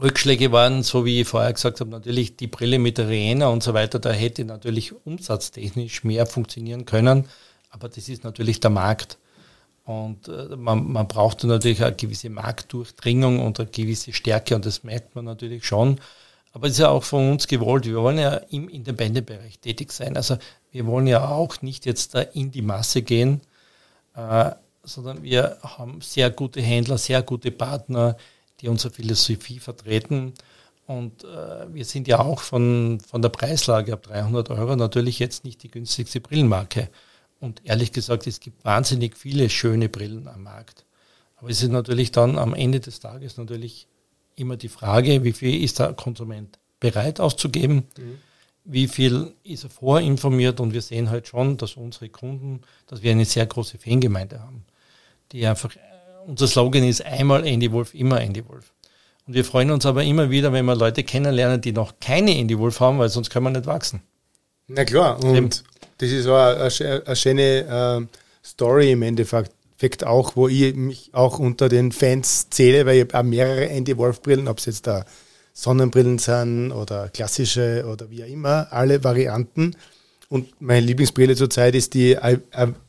S3: Rückschläge waren, so wie ich vorher gesagt habe, natürlich die Brille mit der Reena und so weiter, da hätte natürlich umsatztechnisch mehr funktionieren können, aber das ist natürlich der Markt. Und äh, man, man braucht natürlich eine gewisse Marktdurchdringung und eine gewisse Stärke und das merkt man natürlich schon. Aber es ist ja auch von uns gewollt. Wir wollen ja im Independent-Bereich tätig sein. Also wir wollen ja auch nicht jetzt da in die Masse gehen, äh, sondern wir haben sehr gute Händler, sehr gute Partner, die unsere Philosophie vertreten. Und äh, wir sind ja auch von, von der Preislage ab 300 Euro natürlich jetzt nicht die günstigste Brillenmarke. Und ehrlich gesagt, es gibt wahnsinnig viele schöne Brillen am Markt. Aber es ist natürlich dann am Ende des Tages natürlich immer die Frage, wie viel ist der Konsument bereit auszugeben, mhm. wie viel ist er vorinformiert und wir sehen halt schon, dass unsere Kunden, dass wir eine sehr große Fangemeinde haben, die einfach, unser Slogan ist einmal Andy Wolf, immer Andy Wolf. Und wir freuen uns aber immer wieder, wenn wir Leute kennenlernen, die noch keine Andy Wolf haben, weil sonst können wir nicht wachsen.
S1: Na klar, und Eben. das ist auch eine, eine schöne äh, Story im Endeffekt auch, wo ich mich auch unter den Fans zähle, weil ich habe auch mehrere Andy Wolf Brillen, ob es jetzt da Sonnenbrillen sind oder klassische oder wie auch immer, alle Varianten. Und meine Lieblingsbrille zurzeit ist die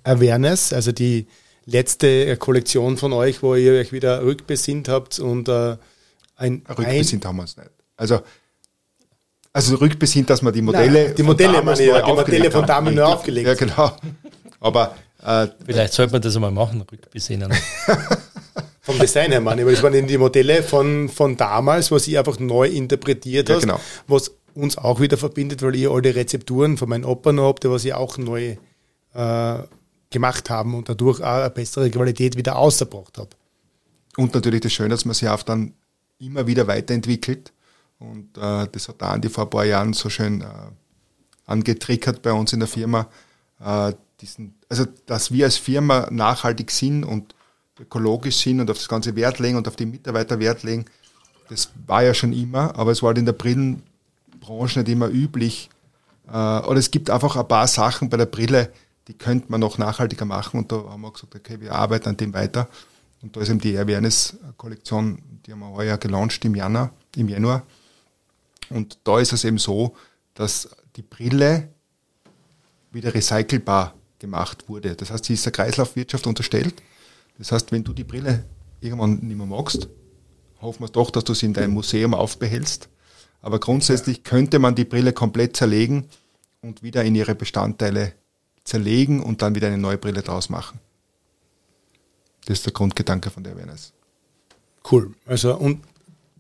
S1: Awareness, also die letzte Kollektion von euch, wo ihr euch wieder rückbesinnt habt und äh,
S2: ein Rückbesinnt haben wir uns nicht. Also also rückbesinnt, dass man die Modelle
S1: Nein, die Modelle, meine ich, die Modelle von damals nur aufgelegt.
S2: Ja, genau. Aber
S3: äh, Vielleicht sollte man das einmal machen, rückbesinnen.
S1: Vom Design her, meine ich, weil das waren die Modelle von, von damals, was ich einfach neu interpretiert ja, hast, genau. was uns auch wieder verbindet, weil ich alle Rezepturen von meinem Opa noch habe, was ich auch neu äh, gemacht haben und dadurch auch eine bessere Qualität wieder ausgebracht habe.
S2: Und natürlich das Schöne, dass man sich auch dann immer wieder weiterentwickelt. Und äh, das hat Andi vor ein paar Jahren so schön äh, angetriggert bei uns in der Firma. Äh, diesen, also dass wir als Firma nachhaltig sind und ökologisch sind und auf das ganze Wert legen und auf die Mitarbeiter Wert legen, das war ja schon immer, aber es war halt in der Brillenbranche nicht immer üblich. Äh, oder es gibt einfach ein paar Sachen bei der Brille, die könnte man noch nachhaltiger machen und da haben wir gesagt, okay, wir arbeiten an dem weiter. Und da ist eben die Awareness-Kollektion, die haben wir heuer gelauncht im Januar, im Januar. Und da ist es eben so, dass die Brille wieder recycelbar gemacht wurde. Das heißt, sie ist der Kreislaufwirtschaft unterstellt. Das heißt, wenn du die Brille irgendwann nicht mehr magst, hoffen wir doch, dass du sie in deinem Museum aufbehältst. Aber grundsätzlich könnte man die Brille komplett zerlegen und wieder in ihre Bestandteile zerlegen und dann wieder eine neue Brille draus machen. Das ist der Grundgedanke von der Awareness.
S1: Cool. Also, und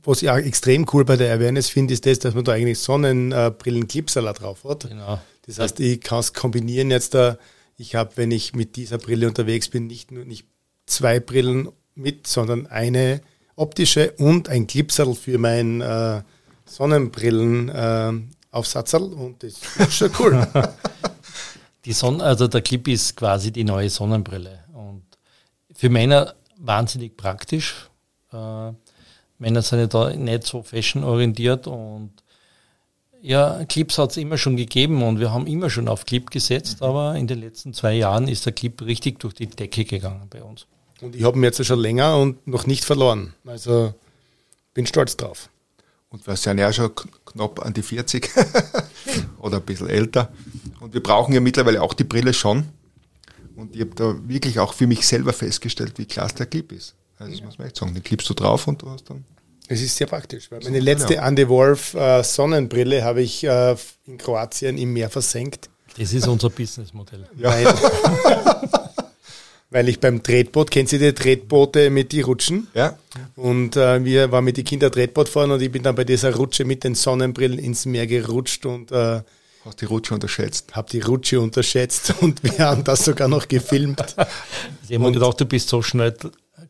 S1: was ich auch extrem cool bei der Awareness finde, ist das, dass man da eigentlich Sonnenbrillen-Clipsaler drauf hat. Genau. Das heißt, ich kann es kombinieren jetzt da ich habe, wenn ich mit dieser Brille unterwegs bin, nicht nur nicht zwei Brillen mit, sondern eine optische und ein Clipsattel für mein äh, Sonnenbrillen äh, Aufsatzerl und das ist schon cool.
S3: Die Sonne, also der Clip ist quasi die neue Sonnenbrille und für Männer wahnsinnig praktisch. Äh, Männer sind ja da nicht so fashionorientiert und ja, Clips hat es immer schon gegeben und wir haben immer schon auf Clip gesetzt, mhm. aber in den letzten zwei Jahren ist der Clip richtig durch die Decke gegangen bei uns.
S1: Und ich habe ihn jetzt schon länger und noch nicht verloren. Also bin stolz drauf.
S2: Und wir sind ja schon knapp an die 40 oder ein bisschen älter. Und wir brauchen ja mittlerweile auch die Brille schon. Und ich habe da wirklich auch für mich selber festgestellt, wie klasse der Clip ist. Also das muss man echt sagen. Den klippst du drauf und du hast dann
S1: es ist sehr praktisch, weil meine letzte. Andy Wolf äh, Sonnenbrille habe ich äh, in Kroatien im Meer versenkt.
S3: Das ist unser Businessmodell.
S1: Weil, weil ich beim Tretboot, kennen Sie die Tretboote mit die Rutschen?
S2: Ja.
S1: Und äh, wir waren mit den Kindern Tretboot fahren und ich bin dann bei dieser Rutsche mit den Sonnenbrillen ins Meer gerutscht und äh,
S2: Hast die Rutsche unterschätzt?
S1: Hab die Rutsche unterschätzt und wir haben das sogar noch gefilmt.
S3: Sie haben gedacht, du bist so schnell,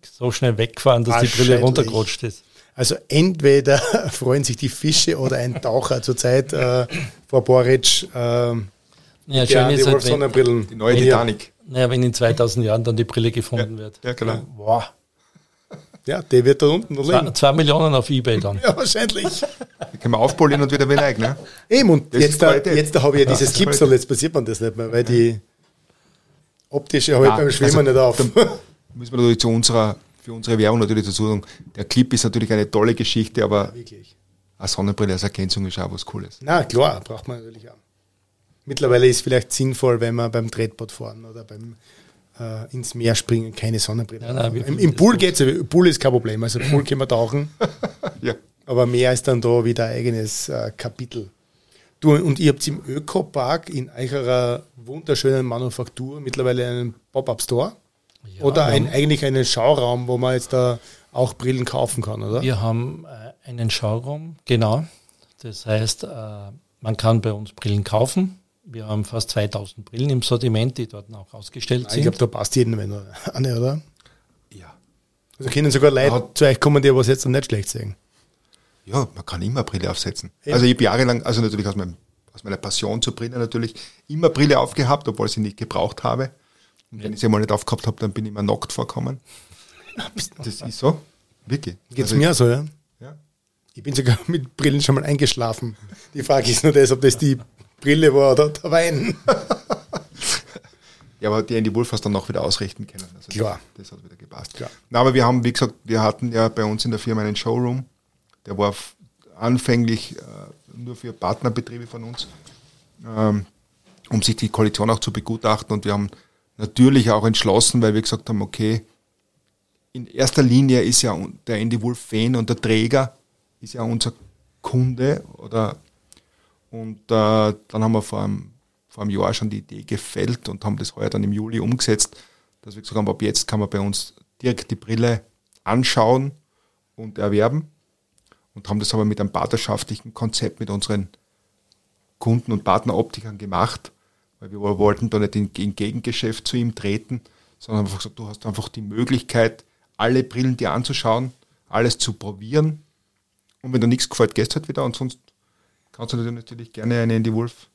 S3: so schnell weggefahren, dass die Brille runtergerutscht ist.
S1: Also entweder freuen sich die Fische oder ein Taucher zurzeit äh, vor Boric. Äh,
S3: ja, schön ist halt, wenn,
S2: die neue Titanic.
S3: Naja, wenn in 2000 Jahren dann die Brille gefunden
S2: ja,
S3: wird.
S2: Ja, genau.
S1: Wow. Ja, der wird da unten
S3: noch liegen. Zwei, zwei Millionen auf Ebay dann.
S1: Ja, wahrscheinlich.
S2: Die können wir aufpolieren und wieder wieder ne?
S1: Eben, und das jetzt, da, jetzt da habe ich ja dieses Clipsal, jetzt passiert man das nicht mehr, weil die optische habe ich beim Schwimmen also, nicht auf.
S2: Müssen wir natürlich zu unserer für unsere Werbung natürlich dazu sagen, der Clip ist natürlich eine tolle Geschichte, aber ja,
S1: wirklich.
S2: eine Sonnenbrille als Ergänzung ist auch was Cooles.
S1: Na klar, braucht man natürlich auch. Mittlerweile ist es vielleicht sinnvoll, wenn man beim Tretboot fahren oder beim äh, ins Meer springen, keine Sonnenbrille. Ja, nein, Im, Im Pool geht es, Pool ist kein Problem. Also Pool können wir tauchen. ja. Aber Meer ist dann da wieder ein eigenes äh, Kapitel. Du, und ihr habt im Ökopark in eurer wunderschönen Manufaktur mittlerweile einen Pop-Up-Store? Ja, oder ein, eigentlich einen Schauraum, wo man jetzt da auch Brillen kaufen kann, oder?
S3: Wir haben äh, einen Schauraum, genau. Das heißt, äh, man kann bei uns Brillen kaufen. Wir haben fast 2000 Brillen im Sortiment, die dort auch ausgestellt Nein, sind.
S1: Ich glaube, da passt jeden wenn eine, oder? Ja. Also können sogar Leute ja. zu euch kommen, die was jetzt nicht schlecht sehen.
S2: Ja, man kann immer Brille aufsetzen. Ja. Also ich habe jahrelang, also natürlich aus, meinem, aus meiner Passion zur Brille natürlich, immer Brille aufgehabt, obwohl ich sie nicht gebraucht habe. Und wenn ich sie mal nicht aufgehabt habe, dann bin ich immer nackt vorkommen. Das ist so. Wirklich.
S1: Geht's also mir so, ja? Ja. Ich bin sogar mit Brillen schon mal eingeschlafen. Die Frage ist nur das, ob das die Brille war oder der Wein.
S2: ja, aber die Andy Wolf hast dann noch wieder ausrichten können. Also
S1: Klar.
S2: Das, das hat wieder gepasst. Klar. Na, aber wir haben, wie gesagt, wir hatten ja bei uns in der Firma einen Showroom. Der war anfänglich äh, nur für Partnerbetriebe von uns, ähm, um sich die Koalition auch zu begutachten. Und wir haben natürlich auch entschlossen, weil wir gesagt haben, okay, in erster Linie ist ja der Andy Wolf Fan und der Träger ist ja unser Kunde oder und äh, dann haben wir vor einem, vor einem Jahr schon die Idee gefällt und haben das heuer dann im Juli umgesetzt, dass wir gesagt haben, ab jetzt kann man bei uns direkt die Brille anschauen und erwerben und haben das aber mit einem partnerschaftlichen Konzept mit unseren Kunden und Partneroptikern gemacht, weil wir wollten da nicht in, in Gegengeschäft zu ihm treten, sondern einfach gesagt, du hast einfach die Möglichkeit, alle Brillen dir anzuschauen, alles zu probieren. Und wenn dir nichts gefällt, gehst halt wieder und sonst kannst du natürlich gerne eine Andy Wolf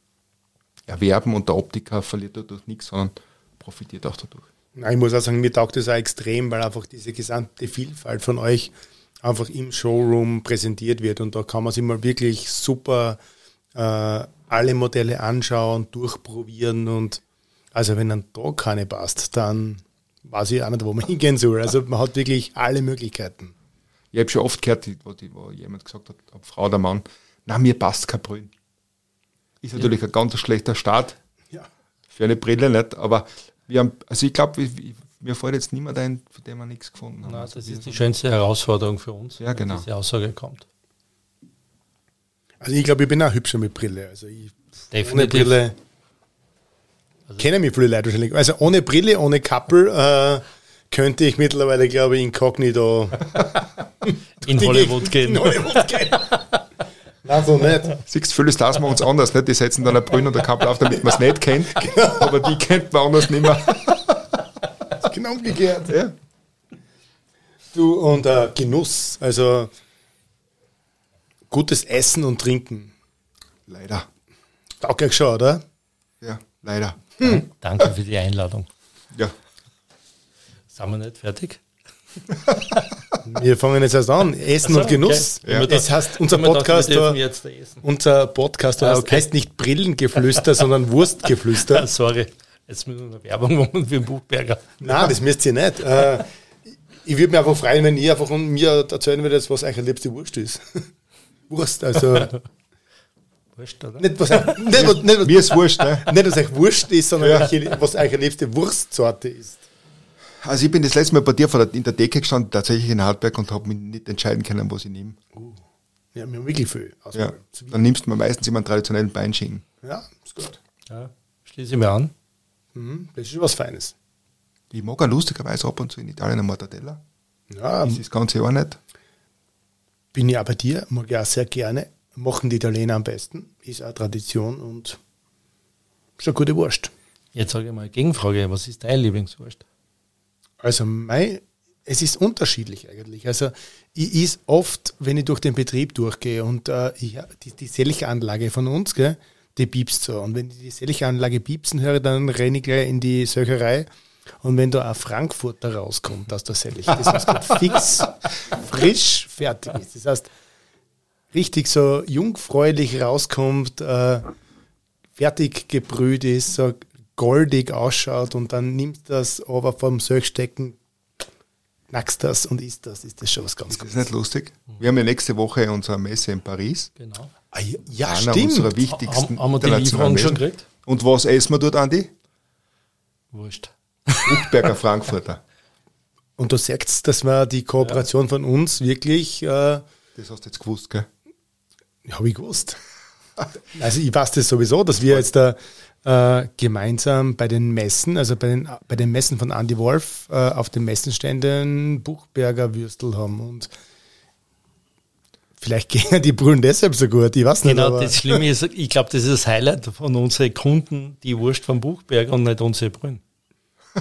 S2: erwerben und der Optiker verliert dadurch nichts, sondern profitiert auch dadurch.
S1: ich muss auch sagen, mir taugt das auch extrem, weil einfach diese gesamte Vielfalt von euch einfach im Showroom präsentiert wird und da kann man sich mal wirklich super äh, alle Modelle anschauen, durchprobieren und also wenn dann da keine passt, dann weiß ich auch nicht, wo man hingehen soll. Also man hat wirklich alle Möglichkeiten.
S2: Ich habe schon oft gehört, wo, die, wo jemand gesagt hat, ob Frau oder Mann, na, mir passt kein Brille. Ist ja. natürlich ein ganz schlechter Start ja. für eine Brille, nicht? Aber wir haben, also ich glaube, mir fällt jetzt niemand ein, von dem wir nichts gefunden haben.
S3: Nein, das also ist die schönste Herausforderung für uns,
S2: ja, genau. wenn
S3: diese Aussage kommt.
S1: Also ich glaube, ich bin auch hübscher mit Brille. Also ich, Definitiv. Ohne Brille also kennen mich viele Leute wahrscheinlich. Also ohne Brille, ohne Kappel äh, könnte ich mittlerweile, glaube ich, inkognito
S3: in Hollywood gehen. In Hollywood gehen.
S2: Nein, so nicht. Siehst du, vieles lassen wir uns anders. Nicht? Die setzen dann eine Brille und eine Kappel auf, damit man es nicht kennt. Genau. Aber die kennt man anders nicht mehr.
S1: Genau umgekehrt. Ja. Du, und äh, Genuss, also gutes Essen und Trinken.
S2: Leider.
S1: Taugt euch schon, oder?
S2: Ja, leider.
S3: Hm. Danke für die Einladung.
S2: Ja.
S3: Sind wir nicht fertig?
S1: Wir fangen jetzt erst an. Essen so, und Genuss. Okay. Ja. Das heißt, unser Podcast, dachte, unser Podcast ah, okay. heißt nicht Brillengeflüster, sondern Wurstgeflüster.
S3: Sorry, jetzt müssen wir Werbung machen für den Buchberger.
S1: Nein, das müsst ihr nicht. Äh, ich würde mich einfach freuen, wenn ihr einfach mir erzählen würdet, was euch liebste Wurst ist. Wurst, also. Wurscht, oder? Nicht, was, nicht, nicht, nicht, Mir ist Wurscht, ne? Nicht, was euch Wurscht ist, sondern ja. was eure liebste Wurstsorte ist.
S2: Also ich bin das letzte Mal bei dir der, in der Decke gestanden, tatsächlich in Hartberg und habe mich nicht entscheiden können, was ich nehme. Uh,
S1: ja, wir haben wirklich viel.
S2: Ja, dann nimmst du meistens immer einen traditionellen Beinschinken.
S1: Ja, ist gut.
S3: Ja, schließe ich mir an.
S1: Mhm, das ist was Feines.
S2: Ich mag auch lustigerweise ab und zu in Italien eine Mortadella. Ja. Das ist das ganze Jahr nicht.
S1: Bin ich auch bei dir, mag ich auch sehr gerne. Machen die Italiener am besten. Ist auch Tradition und ist eine gute Wurst.
S3: Jetzt sage ich mal Gegenfrage, was ist deine Lieblingswurst?
S1: Also mein, es ist unterschiedlich eigentlich. Also ich is oft, wenn ich durch den Betrieb durchgehe und äh, ich, die, die Selchanlage von uns, gell, die piepst so. Und wenn ich die Selchanlage piepsen höre, dann renne ich gleich in die Söcherei. Und wenn da ein Frankfurter rauskommt aus der Selch, das heißt fix, frisch, fertig ist. Das heißt, richtig so jungfräulich rauskommt, äh, fertig gebrüht ist, so goldig ausschaut und dann nimmt das aber vom Söchstecken knackst das und isst das, ist das schon was ganz
S2: Ist das nicht lustig? Wir haben ja nächste Woche unsere Messe in Paris.
S3: Genau.
S1: Ah, ja, ja
S2: Einer
S1: stimmt.
S2: unserer wichtigsten
S3: Haben, haben wir die Lieferung schon gekriegt?
S2: Und was essen wir dort, Andi?
S3: Wurscht.
S2: Buchberger Frankfurter.
S1: Und du sagst, dass wir die Kooperation von uns wirklich, äh,
S2: Das hast du jetzt gewusst, gell?
S1: habe ich gewusst. Also ich weiß das sowieso, dass wir jetzt da äh, gemeinsam bei den Messen, also bei den, bei den Messen von Andy Wolf, äh, auf den Messenständen Buchberger Würstel haben und vielleicht gehen die Brüllen deshalb so gut, ich weiß nicht.
S3: Genau,
S1: aber
S3: das Schlimme ist, ich glaube, das ist das Highlight von unseren Kunden, die Wurst vom Buchberger und nicht unsere Brünn.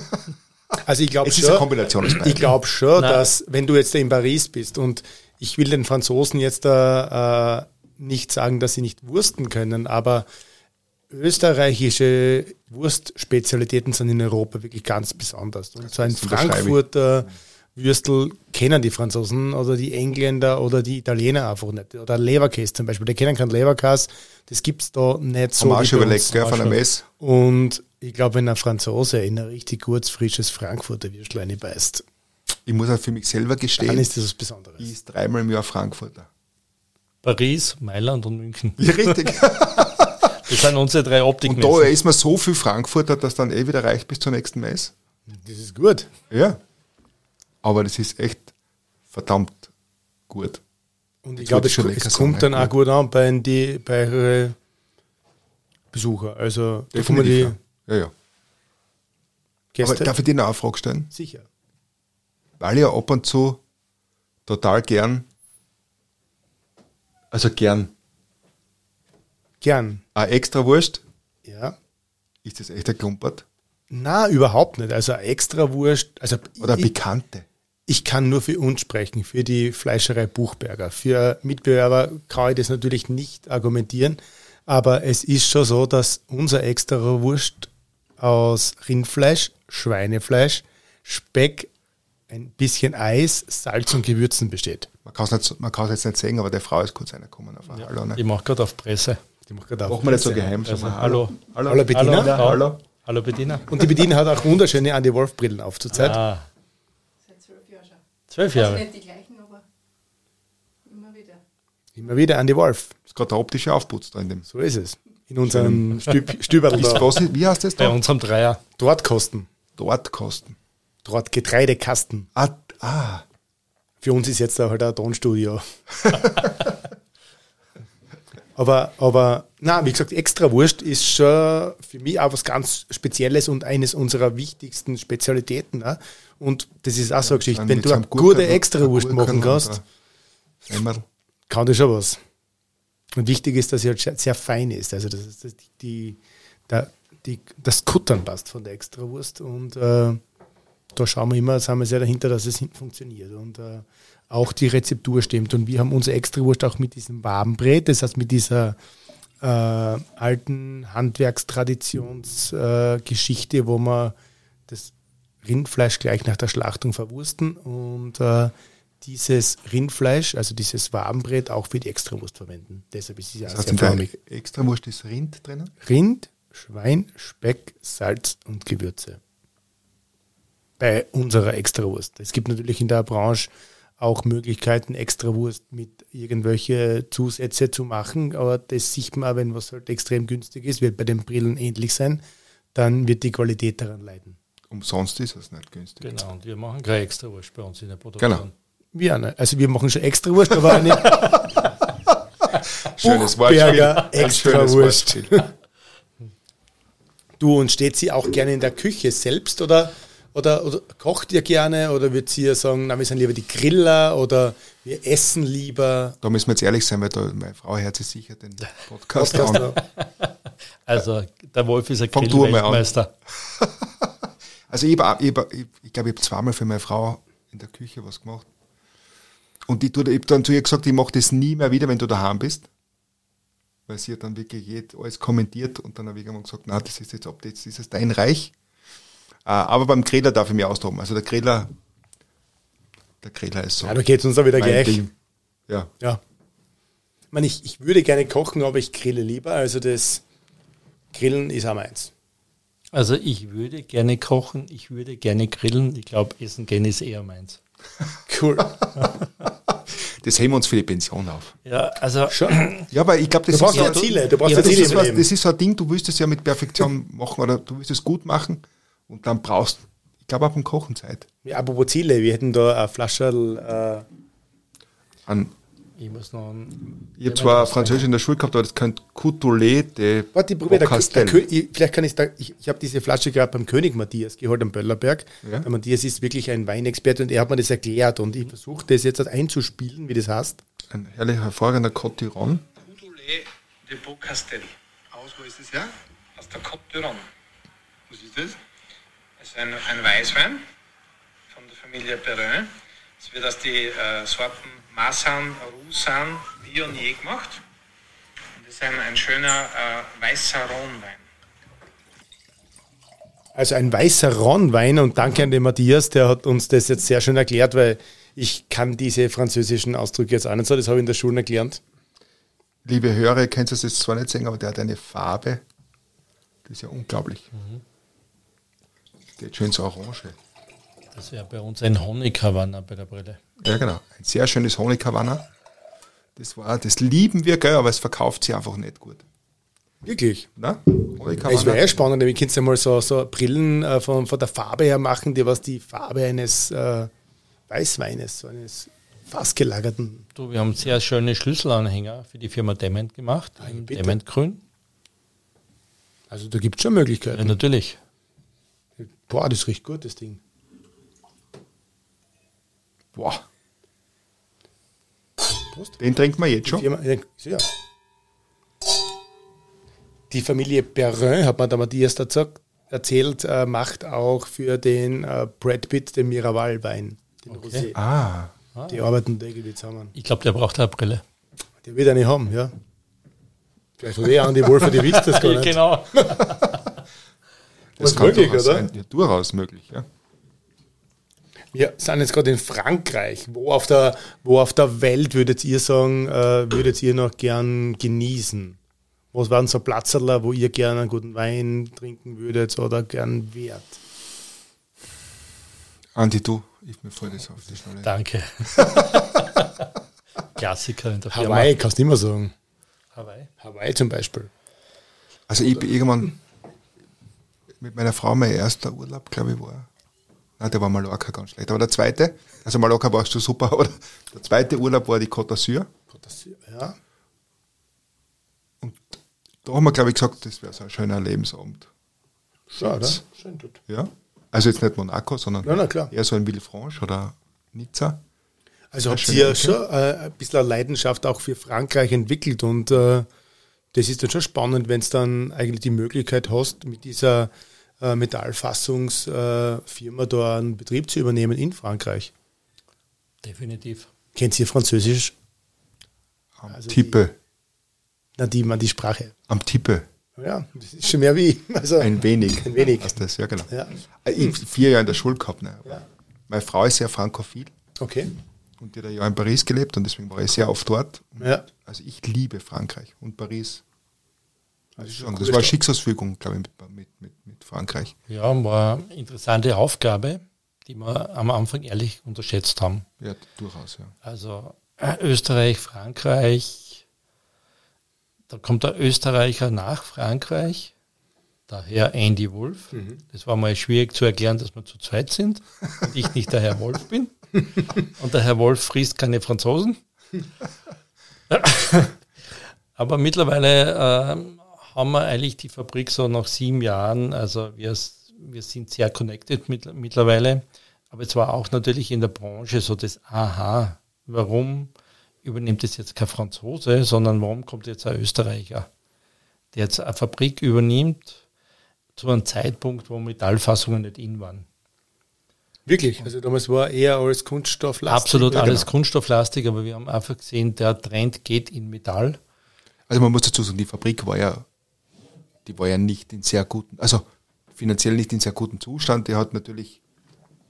S1: also ich glaube
S2: Es ist eine
S1: schon,
S2: Kombination
S1: ich glaube schon,
S3: Nein.
S1: dass wenn du jetzt in Paris bist und ich will den Franzosen jetzt da äh, nicht sagen, dass sie nicht wursten können, aber österreichische Wurstspezialitäten sind in Europa wirklich ganz besonders. Und so ein. Frankfurter Würstel kennen die Franzosen oder die Engländer oder die Italiener einfach nicht. Oder Leberkäse zum Beispiel. Die kennen keinen Leberkäse. Das gibt's da nicht so.
S2: Schon
S1: bei
S2: überlegt,
S1: uns.
S2: gell, von der Messe.
S1: Und ich glaube, wenn ein Franzose in ein richtig gutes, frisches Frankfurter Würstel reinbeißt,
S2: Ich muss auch für mich selber
S1: dann
S2: gestehen,
S1: ist das was Besonderes.
S2: ich ist dreimal im Jahr Frankfurter.
S3: Paris, Mailand und München.
S2: Ja, richtig.
S3: Das sind unsere drei
S2: Und da ist man so viel Frankfurter, dass dann eh wieder reicht bis zur nächsten Messe.
S1: Das ist gut.
S2: Ja. Aber das ist echt verdammt gut.
S1: Und ich glaube, es, es kommt dann auch gut an bei, die, bei Besucher. Also da die.
S2: Ja, ja. ja. Aber
S1: Gäste
S2: darf ich dir noch eine Frage stellen?
S1: sicher.
S2: Weil ich ja ab und zu total gern, also gern,
S1: Gern.
S2: eine extra Wurst,
S1: Ja.
S2: ist das echt ein Klumpert?
S1: Na, überhaupt nicht. Also extra Wurst. Also
S2: Oder
S1: ich,
S2: Pikante?
S1: ich kann nur für uns sprechen, für die Fleischerei Buchberger. Für Mitbewerber kann ich das natürlich nicht argumentieren, aber es ist schon so, dass unser extra Wurst aus Rindfleisch, Schweinefleisch, Speck, ein bisschen Eis, Salz und Gewürzen besteht.
S2: Man kann es jetzt nicht sehen, aber der Frau ist kurz reingekommen auf Hallo. Ne?
S3: Ich mache gerade auf Presse.
S1: Die macht gerade auf.
S2: Machen wir nicht so geheim.
S3: Also, hallo.
S2: Hallo.
S1: Hallo, Bettina.
S3: Hallo,
S2: hallo.
S3: Hallo Bediener.
S1: Und die Bedienung hat auch wunderschöne Andy Wolf Brillen auf zurzeit.
S3: Ah,
S4: Seit zwölf Jahren schon.
S3: zwölf
S4: Also
S3: Jahre.
S4: nicht die gleichen, aber immer wieder.
S1: Immer wieder Andy Wolf.
S2: Ist gerade der optische Aufputz da in dem.
S1: So ist es. In unserem Stüb, Stüberl
S2: wie heißt das
S3: Bei
S2: da?
S3: unserem Dreier.
S1: Drahtkosten.
S2: Dort kosten.
S1: Draht Getreidekasten.
S2: Ah, ah,
S1: Für uns ist jetzt da halt ein Tonstudio. aber, aber, na, wie gesagt, extra Wurst ist schon für mich auch was ganz Spezielles und eines unserer wichtigsten Spezialitäten. Ne? Und das ist auch so eine Geschichte. Wenn du eine gute extra Wurst machen kannst, kann das schon was. Und wichtig ist, dass sie halt sehr, fein ist. Also, dass dass die, die, die, das Kuttern passt von der Extrawurst. Und äh, da schauen wir immer, sind wir sehr dahinter, dass es hinten funktioniert. Und äh, auch die Rezeptur stimmt. Und wir haben unsere Extrawurst auch mit diesem Wabenbrät, das heißt mit dieser äh, alten Handwerkstraditionsgeschichte, äh, wo man das Rindfleisch gleich nach der Schlachtung verwursten und äh, dieses Rindfleisch, also dieses Wabenbrät, auch für die Extrawurst verwenden. Deshalb ist es ja sehr förmig.
S2: Extrawurst ist Rind drinnen.
S1: Rind, Schwein, Speck, Salz und Gewürze. Bei unserer Extrawurst. Es gibt natürlich in der Branche auch Möglichkeiten, Extrawurst mit irgendwelche Zusätze zu machen, aber das sieht man, wenn was halt extrem günstig ist, wird bei den Brillen ähnlich sein, dann wird die Qualität daran leiden.
S2: Umsonst ist es nicht günstig.
S3: Genau, und wir machen keine extra Wurst bei uns in der Produktion.
S2: Genau.
S1: Wir, also wir machen schon Extrawurst, aber eine
S2: Schönes
S1: Buchberger Extrawurst.
S2: Wortspiel.
S1: Du und steht sie auch gerne in der Küche selbst oder, oder, oder kocht ihr gerne oder wird sie ja sagen, na, wir sind lieber die Griller oder wir essen lieber?
S2: Da müssen wir jetzt ehrlich sein, weil da, meine Frau hört sich sicher den Podcast
S1: Podcast,
S2: an.
S3: Also der Wolf ist ein. Grillweltmeister.
S2: Also ich, hab, auch- ich, hab, ich, ich glaube, ich habe zweimal für meine Frau in der Küche was gemacht. Und ich, ich habe dann zu ihr gesagt, ich mache das nie mehr wieder, wenn du daheim bist. Weil sie hat dann wirklich jed- alles kommentiert und dann habe ich irgendwann gesagt, na, das ist jetzt ab, jetzt ist es dein Reich. Äh, Aber beim Griller darf ich mich austoben. Also der Griller, der Griller ist so.
S1: Ja, da geht es uns auch wieder gleich.
S2: Ding. Ja.
S1: Ja. Ich, meine, ich, ich würde gerne kochen, aber ich grille lieber. Also das Grillen ist auch meins.
S3: Also ich würde gerne kochen, ich würde gerne grillen. Ich glaube, Essen gehen ist eher meins.
S1: Cool.
S2: Das heben wir uns für die Pension auf.
S3: Ja, also
S1: Schon.
S2: Ja, aber ich glaube, das,
S1: Du brauchst
S2: ist,
S1: ja Ziele. Du brauchst
S3: Ja,
S2: das,
S1: Ziele
S2: ist
S1: im
S2: was,
S1: Leben.
S2: das ist so ein Ding, du willst es ja mit Perfektion machen oder du willst es gut machen und dann brauchst ich glaube, ab dem Kochen Zeit.
S1: Ja, apropos Ziele, wir hätten da eine Flasche äh,
S2: An,
S3: ich muss noch ein,
S2: ich habe zwar Französisch in der Schule gehabt, aber das könnte Coutoulet de
S1: Warte, ich probiere, ich, vielleicht kann ich da, ich, ich habe diese Flasche gerade beim König Matthias geholt am Böllerberg.
S2: Ja.
S1: Der Matthias ist wirklich ein Weinexperte und er hat mir das erklärt und ich versuche das jetzt einzuspielen, wie das heißt.
S2: Ein herrlich hervorragender Cotillon.
S5: Coutoulet de Beaucastel. Aus, wo ist das her? Aus der Côte d'Iron. Was ist das? Es ist ein, ein Weißwein von der Familie Perrin. Es wird aus den äh, Sorten Marsan, Roussan, Viognier gemacht. Und es ist ein, ein schöner äh, weißer Rhônewein.
S1: Also ein weißer Ronwein und danke an den Matthias, der hat uns das jetzt sehr schön erklärt, weil ich kann diese französischen Ausdrücke jetzt auch nicht so, das habe ich in der Schule gelernt.
S2: Liebe Hörer, könnt ihr es jetzt zwar nicht sehen, aber der hat eine Farbe. Das ist ja unglaublich. Geht schön ins Orange.
S3: das wäre bei uns ein Honighavanna bei der Brille.
S2: Ja, genau. Ein sehr schönes Honighavanna. Das war, das lieben wir, gell, aber es verkauft sich einfach nicht gut.
S1: Wirklich.
S2: Na?
S1: Es wäre ja spannend, wir können ja mal so, so Brillen äh, von, von der Farbe her machen, die was die Farbe eines äh, Weißweines, so eines fast gelagerten.
S3: Du, wir haben sehr schöne Schlüsselanhänger für die Firma Dement gemacht, im
S1: bitte.
S3: Dementgrün.
S1: Also da gibt es schon
S3: Ja,
S1: Möglichkeiten.
S3: natürlich.
S1: Boah, das riecht gut, das Ding.
S2: Boah,
S1: Prost.
S2: den trinken wir jetzt
S1: Die,
S2: schon.
S1: Ja. die Familie Perrin, hat mir der Matthias dazu erzählt, äh, macht auch für den äh, Brad Pitt den Miraval-Wein. Den Rosé.
S2: Ah,
S1: Die arbeiten da irgendwie zusammen.
S3: Ich glaube, der braucht eine Brille.
S1: Der wird eine haben, ja. Vielleicht hat er an die Wolfer, die wisst das gar nicht.
S3: genau.
S2: das
S1: ist möglich, oder?
S2: sein. Ja, durchaus möglich, ja.
S1: Wir sind jetzt gerade in Frankreich. Wo auf der, wo auf der Welt würdet ihr sagen, äh, würdet ihr noch gern genießen? Was waren so Platzerler, wo ihr gern einen guten Wein trinken würdet oder gern wärt?
S2: Andi, du, ich mir voll das auf die Schnelle.
S3: Danke. Klassiker in der Firma.
S1: Hawaii, kannst du immer sagen.
S3: Hawaii.
S1: Hawaii zum Beispiel.
S2: Also ich bin irgendwann mit meiner Frau mein erster Urlaub, glaube ich, war. Nein, der war Mallorca ganz schlecht. Aber der zweite, also Mallorca war schon super, aber der zweite Urlaub war die Côte d'Azur.
S1: Ja.
S2: Und da haben wir, glaube ich, gesagt, das wäre so ein schöner Lebensabend.
S1: Schön, oder? Schön tut.
S2: Ja. Also jetzt nicht Monaco, sondern
S1: na, klar.
S2: eher so in Villefranche oder Nizza.
S1: Also habt ihr
S2: okay.
S1: schon äh, ein bisschen eine Leidenschaft auch für Frankreich entwickelt und äh, das ist dann schon spannend, wenn es dann eigentlich die Möglichkeit hast, mit dieser äh, Metallfassungsfirma äh, da einen Betrieb zu übernehmen in Frankreich.
S3: Definitiv.
S1: Kennt ihr Französisch?
S2: Am
S1: Also
S2: Tippe.
S1: Na, die, man, die Sprache.
S2: Am Tippe.
S1: Ja, das ist schon mehr wie. Also,
S2: Ein wenig.
S1: Ein wenig.
S2: Was das, ja, genau.
S1: Ja.
S2: Äh, Ich vier Jahre in der Schule gehabt. Ne?
S1: Ja.
S2: Meine Frau ist sehr frankophil
S1: Okay.
S2: und die hat Jahr in Paris gelebt und deswegen war ich sehr oft dort.
S1: Ja.
S2: Also ich liebe Frankreich und Paris.
S1: Das, ist
S2: Das war
S1: Stadt.
S2: Schicksalsfügung, glaube ich, mit, mit, mit, mit Frankreich.
S3: Ja, war eine interessante Aufgabe, die wir am Anfang ehrlich unterschätzt haben.
S2: Ja, durchaus, ja.
S3: Also äh, Österreich, Frankreich, da kommt der Österreicher nach Frankreich, der Herr Andy Wolf. Das war mal schwierig zu erklären, dass wir zu zweit sind und ich nicht der Herr Wolf bin. Und der Herr Wolf frisst keine Franzosen. Aber mittlerweile ähm, haben wir eigentlich die Fabrik so nach sieben Jahren, also wir, wir sind sehr connected mit, mittlerweile. Aber es war auch natürlich in der Branche so das Aha, warum übernimmt es jetzt kein Franzose, sondern warum kommt jetzt ein Österreicher, der jetzt eine Fabrik übernimmt zu einem Zeitpunkt, wo Metallfassungen nicht in waren.
S1: Wirklich. Also damals war eher alles Kunststoff.
S3: Absolut
S1: Ja,
S3: alles
S1: genau.
S3: kunststofflastig, aber wir haben einfach gesehen, der Trend geht in Metall.
S2: Also man muss dazu sagen, die Fabrik war ja, die war ja nicht in sehr guten, also finanziell nicht in sehr gutem Zustand. Die hat natürlich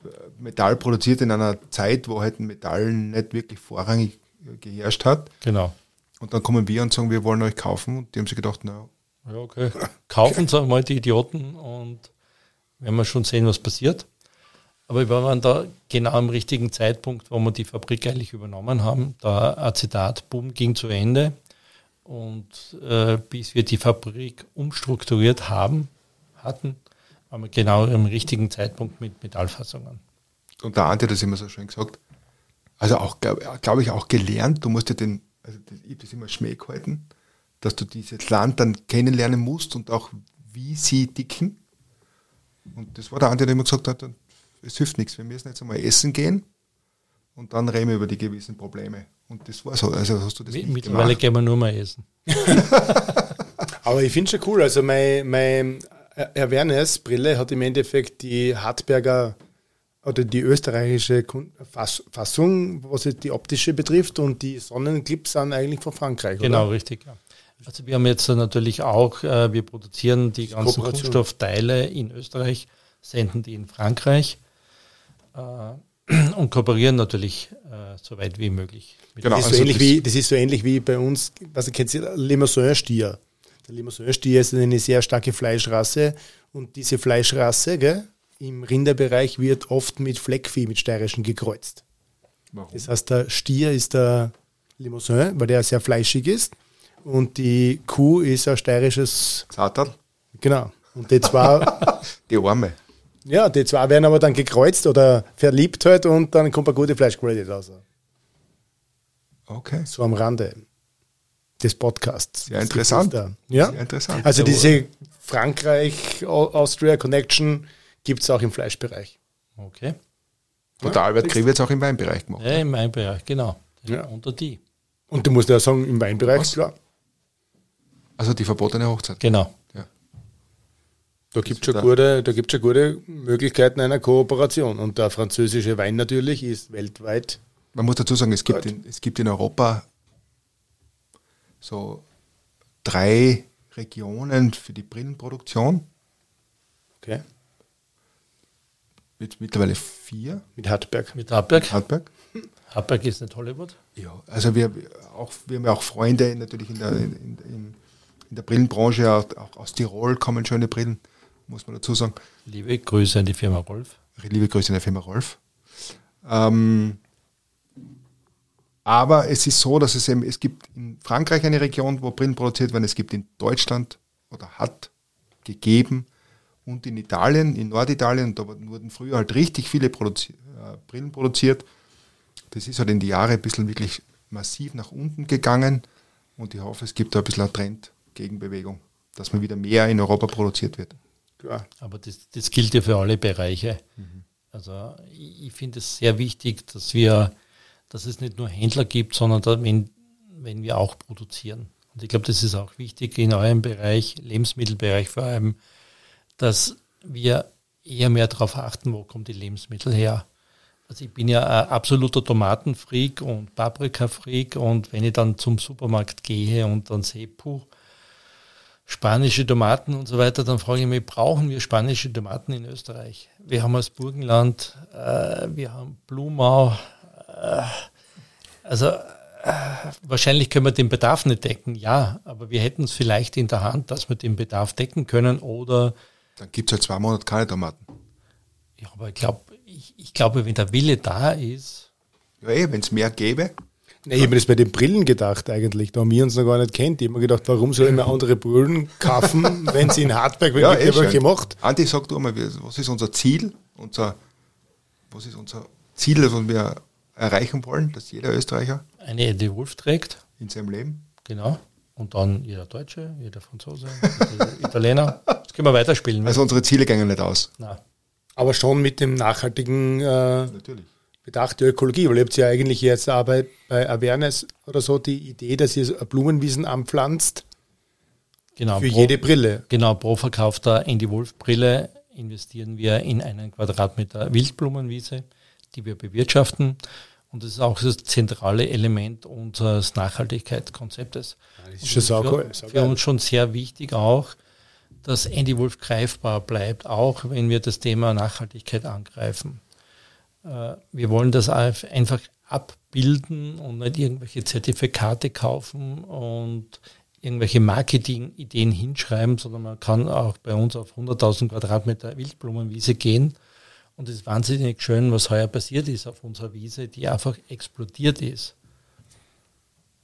S2: äh, Metall produziert in einer Zeit, wo halt Metall nicht wirklich vorrangig geherrscht hat.
S3: Genau.
S2: Und dann kommen wir und sagen, wir wollen euch kaufen. Und die haben sich gedacht, na,
S3: Ja, okay. Kaufen Sie mal die Idioten und werden wir schon sehen, was passiert. Aber wir waren da genau am richtigen Zeitpunkt, wo wir die Fabrik eigentlich übernommen haben. Der Acetatboom ging zu Ende und äh, bis wir die Fabrik umstrukturiert haben, hatten, waren wir genau am richtigen Zeitpunkt mit Metallfassungen.
S2: Und der Ante hat das immer so schön gesagt. Also auch, glaube glaub ich, auch gelernt, du musst ja den, also ich habe das immer Schmäh gehalten, dass du dieses Land dann kennenlernen musst und auch wie sie dicken. Und das war der Ante, der immer gesagt hat, es hilft nichts, wir müssen jetzt einmal essen gehen und dann reden wir über die gewissen Probleme. Und das war so. Also hast du das
S3: nicht Mittlerweile gehen wir nur mal essen.
S1: Aber ich finde schon cool. Also meine, meine Awareness-Brille hat im Endeffekt die Hartberger oder die österreichische Fassung, was die optische betrifft, und die Sonnenclips sind eigentlich von Frankreich.
S3: Genau, oder? richtig. Ja. Also wir haben jetzt natürlich auch, äh, wir produzieren die ganzen Kunststoffteile in Österreich, senden die in Frankreich äh, und kooperieren natürlich äh, so weit wie möglich.
S1: Genau, das, ist so also ähnlich wie, das ist so ähnlich wie bei uns, was kennt ihr, Limousin-Stier. Der Limousin-Stier ist eine sehr starke Fleischrasse und diese Fleischrasse gell, im Rinderbereich wird oft mit Fleckvieh, mit steirischen gekreuzt. Warum? Das heißt, der Stier ist der Limousin, weil der sehr fleischig ist und die Kuh ist ein steirisches
S2: Satan.
S1: Genau. Und die zwei.
S2: die Arme.
S1: Ja, die zwei werden aber dann gekreuzt oder verliebt halt und dann kommt eine gute Fleischqualität raus.
S2: Okay.
S1: So am Rande des Podcasts.
S2: Sehr interessant.
S1: Ja?
S2: Sehr interessant.
S1: Also diese Frankreich-Austria Connection gibt es auch im Fleischbereich.
S3: Okay.
S2: Und der Albert Krieg wird es auch im Weinbereich gemacht.
S3: Ja, im Weinbereich, genau. Ja. Unter die.
S1: Und du musst ja sagen, im Weinbereich, Was? klar.
S2: Also die verbotene Hochzeit.
S3: Genau.
S1: Da gibt es schon, gute, schon gute Möglichkeiten einer Kooperation. Und der französische Wein natürlich ist weltweit.
S2: Man muss dazu sagen, es gibt, in, es gibt in Europa so drei Regionen für die Brillenproduktion.
S1: Okay.
S2: Mit mittlerweile vier.
S1: Mit Hartberg.
S3: Mit Hartberg.
S2: Hartberg.
S3: Hartberg ist nicht Hollywood.
S2: Ja, also wir, auch, wir haben ja auch Freunde natürlich in der, in, in, in der Brillenbranche, auch aus Tirol kommen schöne Brillen, muss man dazu sagen.
S3: Liebe Grüße an die Firma Rolf.
S2: Liebe Grüße an die Firma Rolf. Ähm, aber es ist so, dass es eben, es gibt in Frankreich eine Region, wo Brillen produziert werden, es gibt in Deutschland oder hat gegeben und in Italien, in Norditalien, da wurden früher halt richtig viele produzi äh, Brillen produziert. Das ist halt in die Jahre ein bisschen wirklich massiv nach unten gegangen und ich hoffe, es gibt da ein bisschen eine Trendgegenbewegung, dass man wieder mehr in Europa produziert wird.
S3: Klar. Aber das, das gilt ja für alle Bereiche. Mhm. Also ich, ich finde es sehr wichtig, dass wir dass es nicht nur Händler gibt, sondern da, wenn, wenn wir auch produzieren. Und ich glaube, das ist auch wichtig in eurem Bereich, Lebensmittelbereich vor allem, dass wir eher mehr darauf achten, wo kommen die Lebensmittel her. Also ich bin ja ein absoluter Tomatenfreak und Paprikafreak und wenn ich dann zum Supermarkt gehe und dann sehe, puh, spanische Tomaten und so weiter, dann frage ich mich, brauchen wir spanische Tomaten in Österreich? Wir haben das Burgenland, äh, wir haben Blumau, äh, also äh, wahrscheinlich können wir den Bedarf nicht decken, ja, aber wir hätten es vielleicht in der Hand, dass wir den Bedarf decken können oder.
S2: Dann gibt es halt zwei Monate keine Tomaten.
S3: Ja, aber ich glaube, ich, ich glaube, wenn der Wille da ist.
S2: Ja, eh, wenn es mehr gäbe.
S1: Nee, ich habe mir das bei den Brillen gedacht eigentlich, da haben wir uns noch gar nicht kennt. Ich habe mir gedacht, warum soll ich mir andere Brillen kaufen, wenn sie in Hartberg, ja, eh welche macht?
S2: Andi, sag du mal, was ist unser Ziel? Unser, was ist unser Ziel, das wir erreichen wollen, dass jeder Österreicher
S3: eine Eddie Wolf trägt.
S2: In seinem Leben.
S3: Genau. Und dann jeder Deutsche, jeder Franzose, jeder Italiener. Das können wir weiterspielen.
S2: Also unsere Ziele gehen nicht aus.
S1: Nein. Aber schon mit dem nachhaltigen äh, Natürlich. Bedacht der Ökologie, weil ihr habt ja eigentlich jetzt auch bei, Awareness oder so die Idee, dass ihr Blumenwiesen anpflanzt
S3: genau,
S1: für pro, jede Brille.
S3: Genau, pro verkaufter Andy Wolf Brille investieren wir in einen Quadratmeter Wildblumenwiese die wir bewirtschaften. Und das ist auch das zentrale Element unseres Nachhaltigkeitskonzeptes.
S1: das ist schon sau
S3: cool. Für, für uns schon sehr wichtig auch, dass Andy Wolf greifbar bleibt, auch wenn wir das Thema Nachhaltigkeit angreifen. Äh, wir wollen das einfach abbilden und nicht irgendwelche Zertifikate kaufen und irgendwelche Marketing-Ideen hinschreiben, sondern man kann auch bei uns auf 100.000 Quadratmeter Wildblumenwiese gehen Und es ist wahnsinnig schön, was heuer passiert ist auf unserer Wiese, die einfach explodiert ist.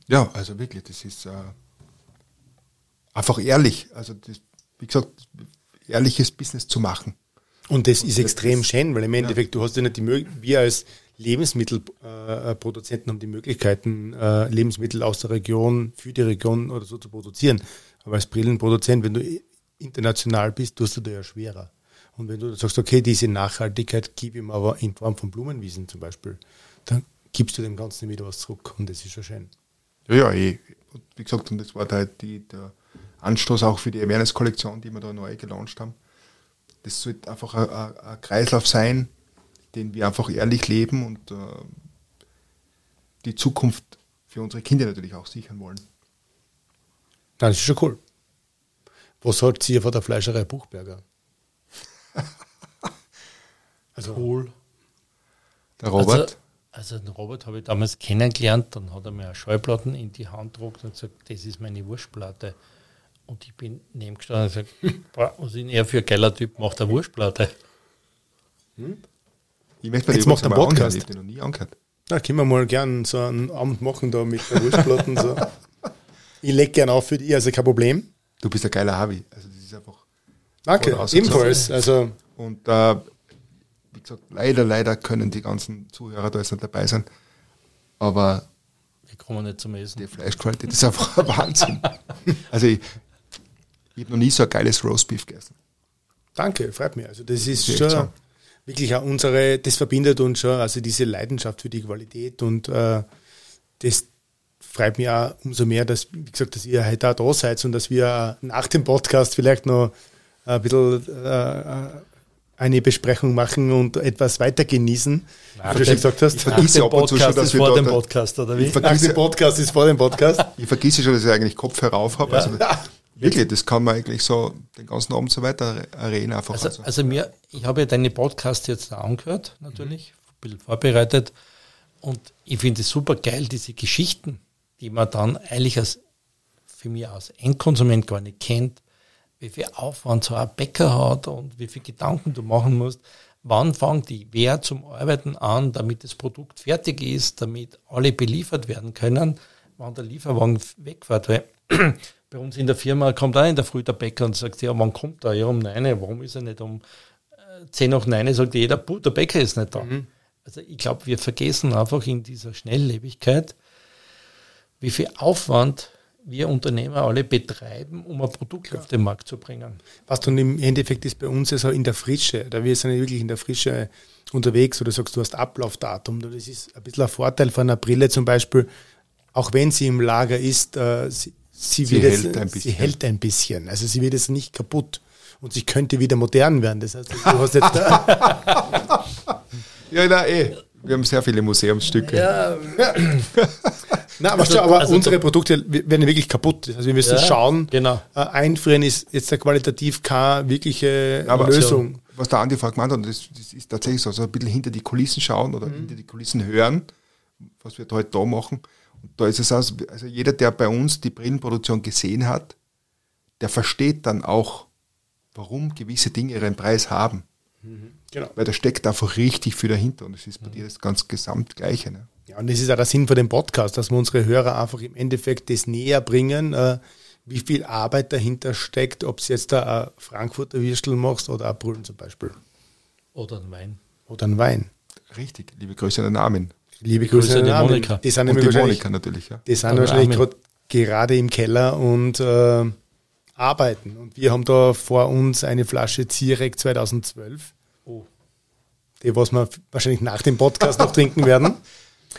S2: Ja, also wirklich, das ist äh, einfach ehrlich. Also, das, wie gesagt, ehrliches Business zu machen.
S1: Und das und ist das extrem ist, schön, weil im Endeffekt, ja. du hast ja nicht die Möglichkeit, wir als Lebensmittelproduzenten haben die Möglichkeiten, äh, Lebensmittel aus der Region für die Region oder so zu produzieren. Aber als Brillenproduzent, wenn du international bist, tust du da ja schwerer. Und wenn du sagst, okay, diese Nachhaltigkeit gebe ich ihm aber in Form von Blumenwiesen zum Beispiel, dann gibst du dem Ganzen wieder was zurück und das ist schon schön.
S2: Ja, ja, eh. Wie gesagt, und das war da die, der Anstoß auch für die Awareness-Kollektion, die wir da neu gelauncht haben. Das sollte einfach ein, ein, ein Kreislauf sein, den wir einfach ehrlich leben und äh, die Zukunft für unsere Kinder natürlich auch sichern wollen.
S1: Das ist schon cool. Was hat sie von der Fleischerei Buchberger?
S3: also, cool.
S2: Der Robert?
S3: Also, also den Robert habe ich damals kennengelernt, dann hat er mir eine Schallplatten in die Hand gedruckt und gesagt, das ist meine Wurstplatte. Und ich bin neben gestanden und gesagt, was ist denn er für ein geiler Typ, macht eine Wurstplatte.
S2: Hm? Ich möchte Jetzt macht er einen Podcast. Ich habe noch nie angehört.
S1: Da können wir mal gerne so einen Abend machen da mit der Wurstplatten. so. Ich lege gerne auf für dich, also kein Problem.
S2: Du bist ein geiler Harvey. Also das ist einfach.
S1: Danke, ebenfalls. Also.
S2: Und äh, wie gesagt, leider, leider können die ganzen Zuhörer da jetzt nicht dabei sein. Aber
S3: wir kommen nicht zum Essen.
S2: Die Fleischqualität ist einfach ein Wahnsinn. Also ich, ich habe noch nie so ein geiles Roastbeef gegessen.
S1: Danke, freut mich. Also das ist, das schon wirklich auch unsere, das verbindet uns schon, also diese Leidenschaft für die Qualität und äh, das freut mich auch umso mehr, dass, wie gesagt, dass ihr heute auch da seid und dass wir nach dem Podcast vielleicht noch ein bisschen äh, eine Besprechung machen und etwas weiter genießen,
S3: wie du schon gesagt hast. Ich vergesse ab und zu schon, dass wir vor dem Podcast, oder wie?
S1: Nach dem Podcast ist vor dem Podcast.
S2: ich vergesse schon, dass ich eigentlich Kopf herauf habe. Ja. Also, wirklich, das kann man eigentlich so den ganzen Abend so weiter reden. Einfach
S3: also, also. also mir, ich habe ja deine Podcast jetzt angehört, natürlich, mhm. ein bisschen vorbereitet. Und ich finde es super geil, diese Geschichten, die man dann eigentlich als für mich als Endkonsument gar nicht kennt, wie viel Aufwand so ein Bäcker hat und wie viel Gedanken du machen musst. Wann fängt die wer zum Arbeiten an, damit das Produkt fertig ist, damit alle beliefert werden können, wann der Lieferwagen wegfährt. Weil bei uns in der Firma kommt auch in der Früh der Bäcker und sagt, ja, wann kommt er? Ja, um neun. Warum ist er nicht um äh, zehn nach neun? Sagt jeder, der Bäcker ist nicht da. Mhm. Also ich glaube, wir vergessen einfach in dieser Schnelllebigkeit, wie viel Aufwand wir Unternehmer alle betreiben, um ein Produkt ja. auf den Markt zu bringen.
S1: Was dann im Endeffekt ist bei uns ja so in der Frische, da wir sind ja wirklich in der Frische unterwegs oder sagst, du hast Ablaufdatum. Das ist ein bisschen ein Vorteil von einer Brille zum Beispiel, auch wenn sie im Lager ist, äh, sie, sie, sie, hält jetzt, ein sie hält ein bisschen. Also sie wird jetzt nicht kaputt und sie könnte wieder modern werden. Das heißt, du hast jetzt
S2: Ja, na eh. Wir haben sehr viele Museumsstücke. Ja.
S1: Nein, aber, also, aber also unsere Produkte werden wirklich kaputt. Also wir müssen ja, schauen.
S3: Genau.
S1: Äh, einfrieren ist jetzt qualitativ keine wirkliche aber Lösung.
S2: Was der Andi vorher gemeint hat, das, das, ist tatsächlich so. Also ein bisschen hinter die Kulissen schauen oder mhm. hinter die Kulissen hören, was wir heute da machen. Da ist es also, also jeder, der bei uns die Brillenproduktion gesehen hat, der versteht dann auch, warum gewisse Dinge ihren Preis haben. Mhm. Genau. Weil da steckt einfach richtig viel dahinter und es ist bei mhm. dir das ganz gesamt Gleiche. Ne?
S1: Ja, und das ist auch der Sinn von dem Podcast, dass wir unsere Hörer einfach im Endeffekt das näher bringen, äh, wie viel Arbeit dahinter steckt, ob es jetzt da ein Frankfurter Würstel machst oder ein Brüllen zum Beispiel.
S3: Oder ein Wein.
S1: Oder ein Wein.
S2: Richtig, liebe Grüße an den Namen.
S1: Liebe Grüße, Grüße an den Monika.
S2: Die sind und die Monika natürlich, ja.
S1: Die sind wahrscheinlich grad, gerade im Keller und äh, arbeiten. Und wir haben da vor uns eine Flasche Zirek 2012. Oh. Die, was wir wahrscheinlich nach dem Podcast noch trinken werden.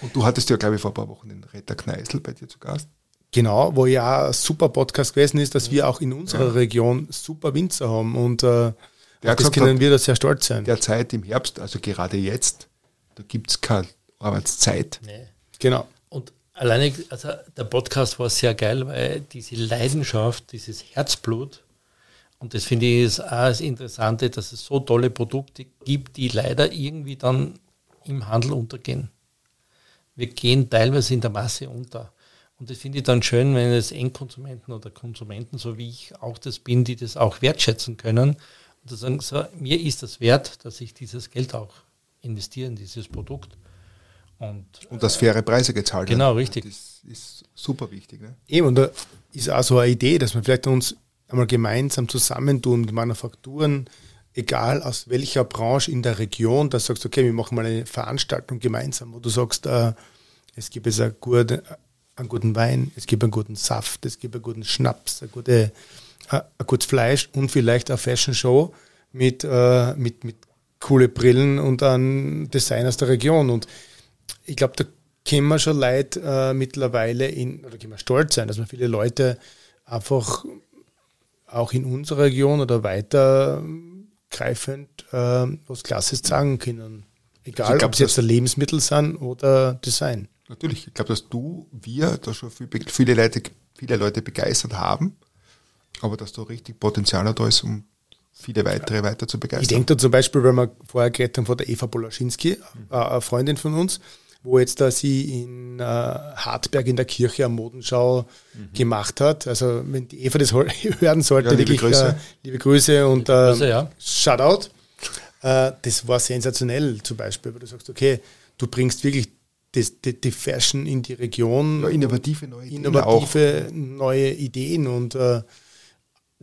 S2: Und du hattest ja, glaube ich, vor ein paar Wochen den Retter Kneißl bei dir zu Gast.
S1: Genau, wo ja ein super Podcast gewesen ist, dass wir auch in unserer ja. Region super Winzer haben und äh, das können wir da sehr stolz sein.
S2: Derzeit im Herbst, also gerade jetzt, da gibt es keine Arbeitszeit. Nee.
S1: Genau.
S3: Und alleine, also der Podcast war sehr geil, weil diese Leidenschaft, dieses Herzblut, und das finde ich ist auch das Interessante, dass es so tolle Produkte gibt, die leider irgendwie dann im Handel untergehen wir gehen teilweise in der Masse unter. Und das finde ich dann schön, wenn es Endkonsumenten oder Konsumenten, so wie ich auch das bin, die das auch wertschätzen können Und sagen, so, mir ist das wert, dass ich dieses Geld auch investiere in dieses Produkt.
S2: Und, und dass faire Preise gezahlt
S3: werden. Genau, richtig.
S2: Das ist super wichtig. Ne?
S1: Eben, und da ist auch so eine Idee, dass wir vielleicht uns einmal gemeinsam zusammentun mit Manufakturen, egal aus welcher Branche in der Region, dass du sagst, okay, wir machen mal eine Veranstaltung gemeinsam, wo du sagst, äh, es gibt jetzt eine gute, einen guten Wein, es gibt einen guten Saft, es gibt einen guten Schnaps, eine gute, äh, ein gutes Fleisch und vielleicht eine Fashion Show mit, äh, mit, mit coole Brillen und ein Design aus der Region. Und ich glaube, da können wir schon Leute äh, mittlerweile in, oder können wir stolz sein, dass wir viele Leute einfach auch in unserer Region oder weiter greifend äh, was Klasses sagen können. Egal, glaub, ob es jetzt Lebensmittel sind oder Design.
S2: Natürlich, ich glaube, dass du, wir da schon viel, viele, Leute, viele Leute begeistert haben, aber dass da richtig Potenzial da ist, um viele weitere ja. weiter zu begeistern.
S1: Ich denke da zum Beispiel, weil wir vorher geredet haben von der Eva Polaschinski, mhm. eine Freundin von uns, wo jetzt da sie in äh, Hartberg in der Kirche am Modenschau mhm. gemacht hat. Also wenn die Eva das hören sollte, ja, liebe, Grüße. Äh, liebe Grüße und liebe Grüße, äh, ja. Shoutout. Äh, das war sensationell zum Beispiel, weil du sagst, okay, du bringst wirklich das, die, die, Fashion in die Region.
S2: Ja, innovative neue
S1: Ideen. Innovative auch. neue Ideen und äh,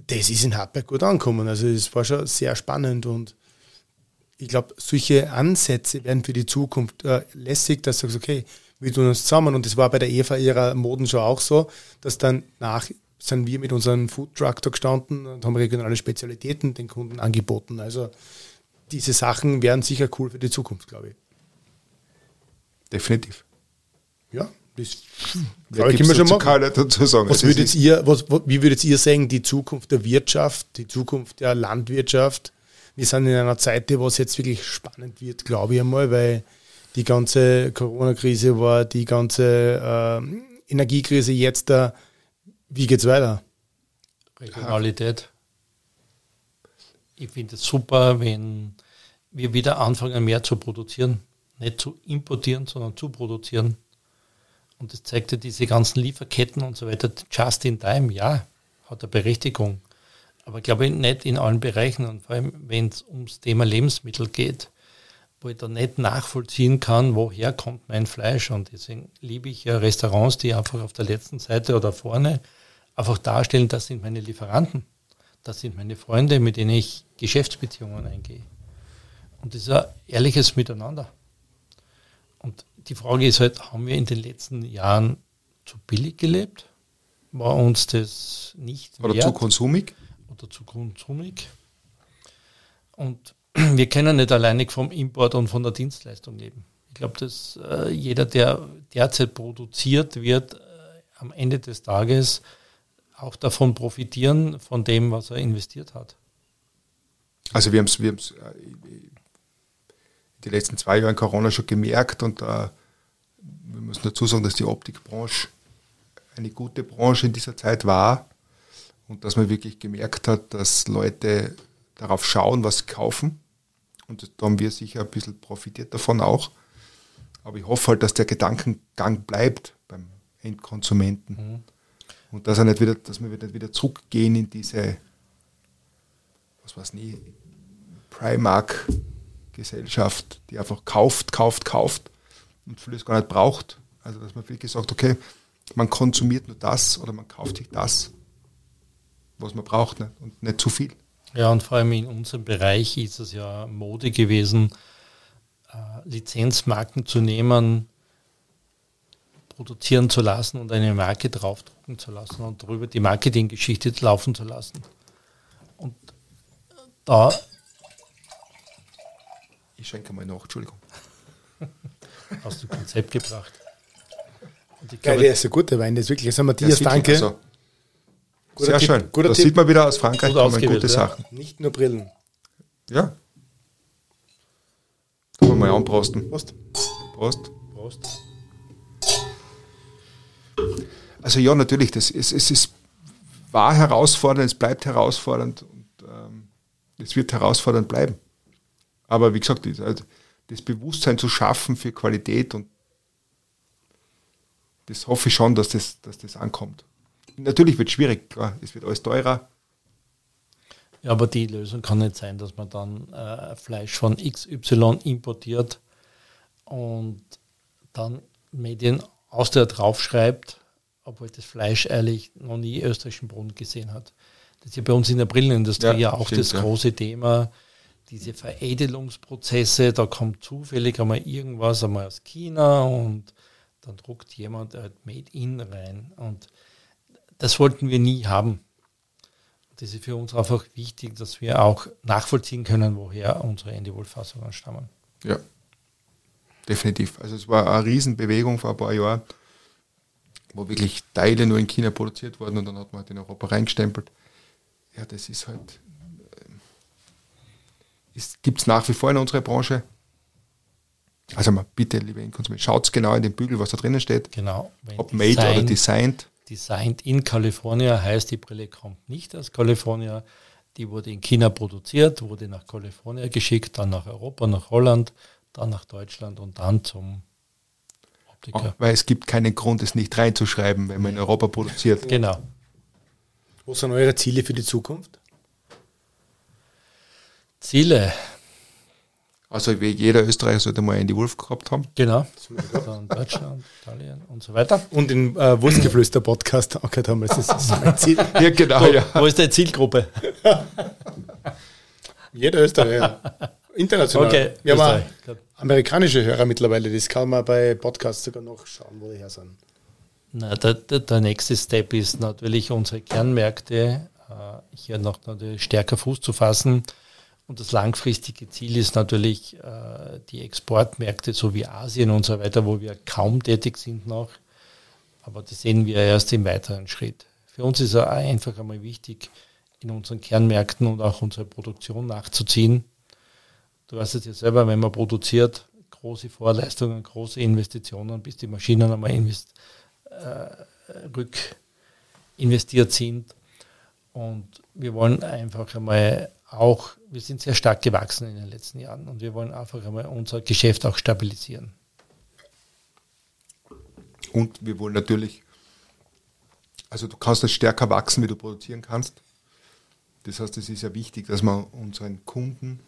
S1: das ist in Hartberg gut angekommen. Also es war schon sehr spannend und ich glaube, solche Ansätze werden für die Zukunft äh, lässig, dass du sagst, okay, wir tun uns zusammen. Und das war bei der Eva ihrer Modenschau auch so, dass dann nach sind wir mit unserem Food Truck da gestanden und haben regionale Spezialitäten den Kunden angeboten. Also diese Sachen wären sicher cool für die Zukunft, glaube ich.
S2: Definitiv.
S1: Ja, das
S2: glaube ich immer schon mal.
S1: Dazu sagen. Was würdet ihr, was, wie würdet ihr sagen, die Zukunft der Wirtschaft, die Zukunft der Landwirtschaft? Wir sind in einer Zeit, wo es jetzt wirklich spannend wird, glaube ich einmal, weil die ganze Corona-Krise war, die ganze äh, Energiekrise jetzt da. Wie geht's weiter?
S3: Regionalität. Ich finde es super, wenn wir wieder anfangen, mehr zu produzieren. Nicht zu importieren, sondern zu produzieren. Und das zeigt ja diese ganzen Lieferketten und so weiter. Just in time, ja, hat eine Berechtigung. Aber glaube ich nicht in allen Bereichen und vor allem, wenn es ums Thema Lebensmittel geht, wo ich da nicht nachvollziehen kann, woher kommt mein Fleisch. Und deswegen liebe ich ja Restaurants, die einfach auf der letzten Seite oder vorne einfach darstellen, das sind meine Lieferanten. Das sind meine Freunde, mit denen ich Geschäftsbeziehungen eingehe. Und das ist ein ehrliches Miteinander. Und die Frage ist halt, haben wir in den letzten Jahren zu billig gelebt? War uns das nicht
S2: Oder wert? zu konsumig?
S3: Oder zu konsumig. Und wir können nicht alleinig vom Import und von der Dienstleistung leben. Ich glaube, dass äh, jeder, der derzeit produziert, wird äh, am Ende des Tages auch davon profitieren, von dem, was er investiert hat.
S2: Also wir haben es wir haben's, äh, die letzten zwei Jahre in Corona schon gemerkt und äh, wir müssen dazu sagen, dass die Optikbranche eine gute Branche in dieser Zeit war und dass man wirklich gemerkt hat, dass Leute darauf schauen, was sie kaufen. Und da haben wir sicher ein bisschen profitiert davon auch. Aber ich hoffe halt, dass der Gedankengang bleibt beim Endkonsumenten. Mhm. Und dass, er nicht wieder, dass wir nicht wieder zurückgehen in diese, was weiß nie, Primark-Gesellschaft, die einfach kauft, kauft, kauft und vieles gar nicht braucht. Also dass man wirklich sagt, okay, man konsumiert nur das oder man kauft sich das was man braucht ne? und nicht zu viel.
S3: Ja, und vor allem in unserem Bereich ist es ja Mode gewesen, äh, Lizenzmarken zu nehmen, produzieren zu lassen und eine Marke draufdrucken zu lassen und darüber die Marketinggeschichte laufen zu lassen. Und da.
S2: Ich schenke mal nach, Entschuldigung.
S3: Hast du Konzept gebracht.
S1: Geil, der ist ein guter Wein, das ist wirklich. Also Matthias, danke. Also,
S2: Guter Sehr Tipp, schön. Guter das Tipp. sieht man wieder aus Frankreich Gut kommen gute Sachen.
S1: Nicht nur Brillen.
S2: Ja. Wollen wir mal anprosten.
S1: Prost.
S2: Prost. Prost. Also ja, natürlich, das, es, es ist, war herausfordernd, es bleibt herausfordernd und ähm, es wird herausfordernd bleiben. Aber wie gesagt, das, also das Bewusstsein zu schaffen für Qualität und das hoffe ich schon, dass das, dass das ankommt natürlich wird es schwierig, klar, es wird alles teurer.
S3: Ja, aber die Lösung kann nicht sein, dass man dann äh, Fleisch von XY importiert und dann Medien aus der draufschreibt, obwohl das Fleisch ehrlich noch nie österreichischen Boden gesehen hat. Das ist ja bei uns in der Brillenindustrie ja, ja auch stimmt, das ja. große Thema, diese Veredelungsprozesse, da kommt zufällig einmal irgendwas einmal aus China und dann druckt jemand halt Made in rein. Und das wollten wir nie haben. Das ist für uns einfach wichtig, dass wir auch nachvollziehen können, woher unsere Andy Wolf-Fassungen stammen.
S2: Ja, definitiv. Also es war eine Riesenbewegung vor ein paar Jahren, wo wirklich Teile nur in China produziert wurden und dann hat man halt in Europa reingestempelt. Ja, das ist halt, äh, gibt es nach wie vor in unserer Branche. Also mal bitte, liebe Endkonsumenten, schaut genau in den Bügel, was da drinnen steht.
S3: Genau.
S2: Ob made oder designed.
S3: Designed in California heißt, die Brille kommt nicht aus Kalifornien. Die wurde in China produziert, wurde nach Kalifornien geschickt, dann nach Europa, nach Holland, dann nach Deutschland und dann zum
S2: Optiker. weil es gibt keinen Grund, es nicht reinzuschreiben, wenn man in Europa produziert.
S3: Genau.
S1: Was sind eure Ziele für die Zukunft?
S3: Ziele.
S2: Also wie jeder Österreicher sollte mal Andy Wolf gehabt haben.
S3: Genau. Dann Deutschland, Italien und so weiter.
S1: Und den äh, Wurstgeflüster-Podcast haben. Das ist, das ist mein
S3: Ziel. ja, genau. Wo, ja. wo ist deine Zielgruppe?
S1: jeder Österreicher. International. Okay, wir haben amerikanische Hörer mittlerweile. Das kann man bei Podcasts sogar noch schauen, wo die her sind.
S3: Na, der, der, der nächste Step ist natürlich unsere Kernmärkte äh, hier noch natürlich stärker Fuß zu fassen und das langfristige Ziel ist natürlich äh, die Exportmärkte, so wie Asien und so weiter, wo wir kaum tätig sind noch. Aber das sehen wir erst im weiteren Schritt. Für uns ist es einfach einmal wichtig, in unseren Kernmärkten und auch unsere Produktion nachzuziehen. Du weißt es ja selber, wenn man produziert, große Vorleistungen, große Investitionen, bis die Maschinen einmal invest, äh, rück investiert sind. Und wir wollen einfach einmal auch, wir sind sehr stark gewachsen in den letzten Jahren und wir wollen einfach einmal unser Geschäft auch stabilisieren.
S2: Und wir wollen natürlich, also du kannst das stärker wachsen, wie du produzieren kannst. Das heißt, es ist ja wichtig, dass man unseren Kunden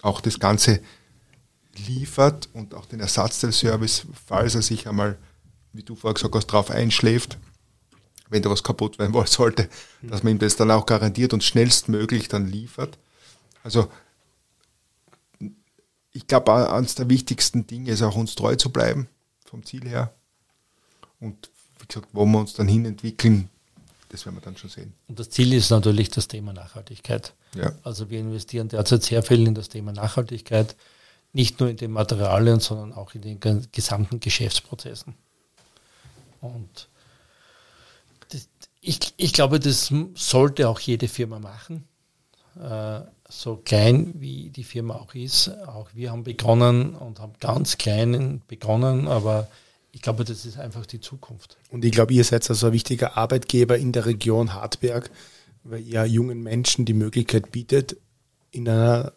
S2: auch das Ganze liefert und auch den Ersatzteilservice, falls er sich einmal, wie du vorher gesagt hast, darauf einschläft, wenn da was kaputt werden sollte, dass man ihm das dann auch garantiert und schnellstmöglich dann liefert. Also ich glaube, eines der wichtigsten Dinge ist auch uns treu zu bleiben, vom Ziel her. Und wie gesagt, wo wir uns dann hin entwickeln, das werden wir dann schon sehen.
S3: Und das Ziel ist natürlich das Thema Nachhaltigkeit.
S2: Ja.
S3: Also wir investieren derzeit sehr viel in das Thema Nachhaltigkeit, nicht nur in den Materialien, sondern auch in den gesamten Geschäftsprozessen. Und ich, ich glaube, das sollte auch jede Firma machen. Äh, so klein wie die Firma auch ist. Auch wir haben begonnen und haben ganz klein begonnen, aber ich glaube, das ist einfach die Zukunft.
S1: Und ich glaube, ihr seid also ein wichtiger Arbeitgeber in der Region Hartberg, weil ihr jungen Menschen die Möglichkeit bietet, in einer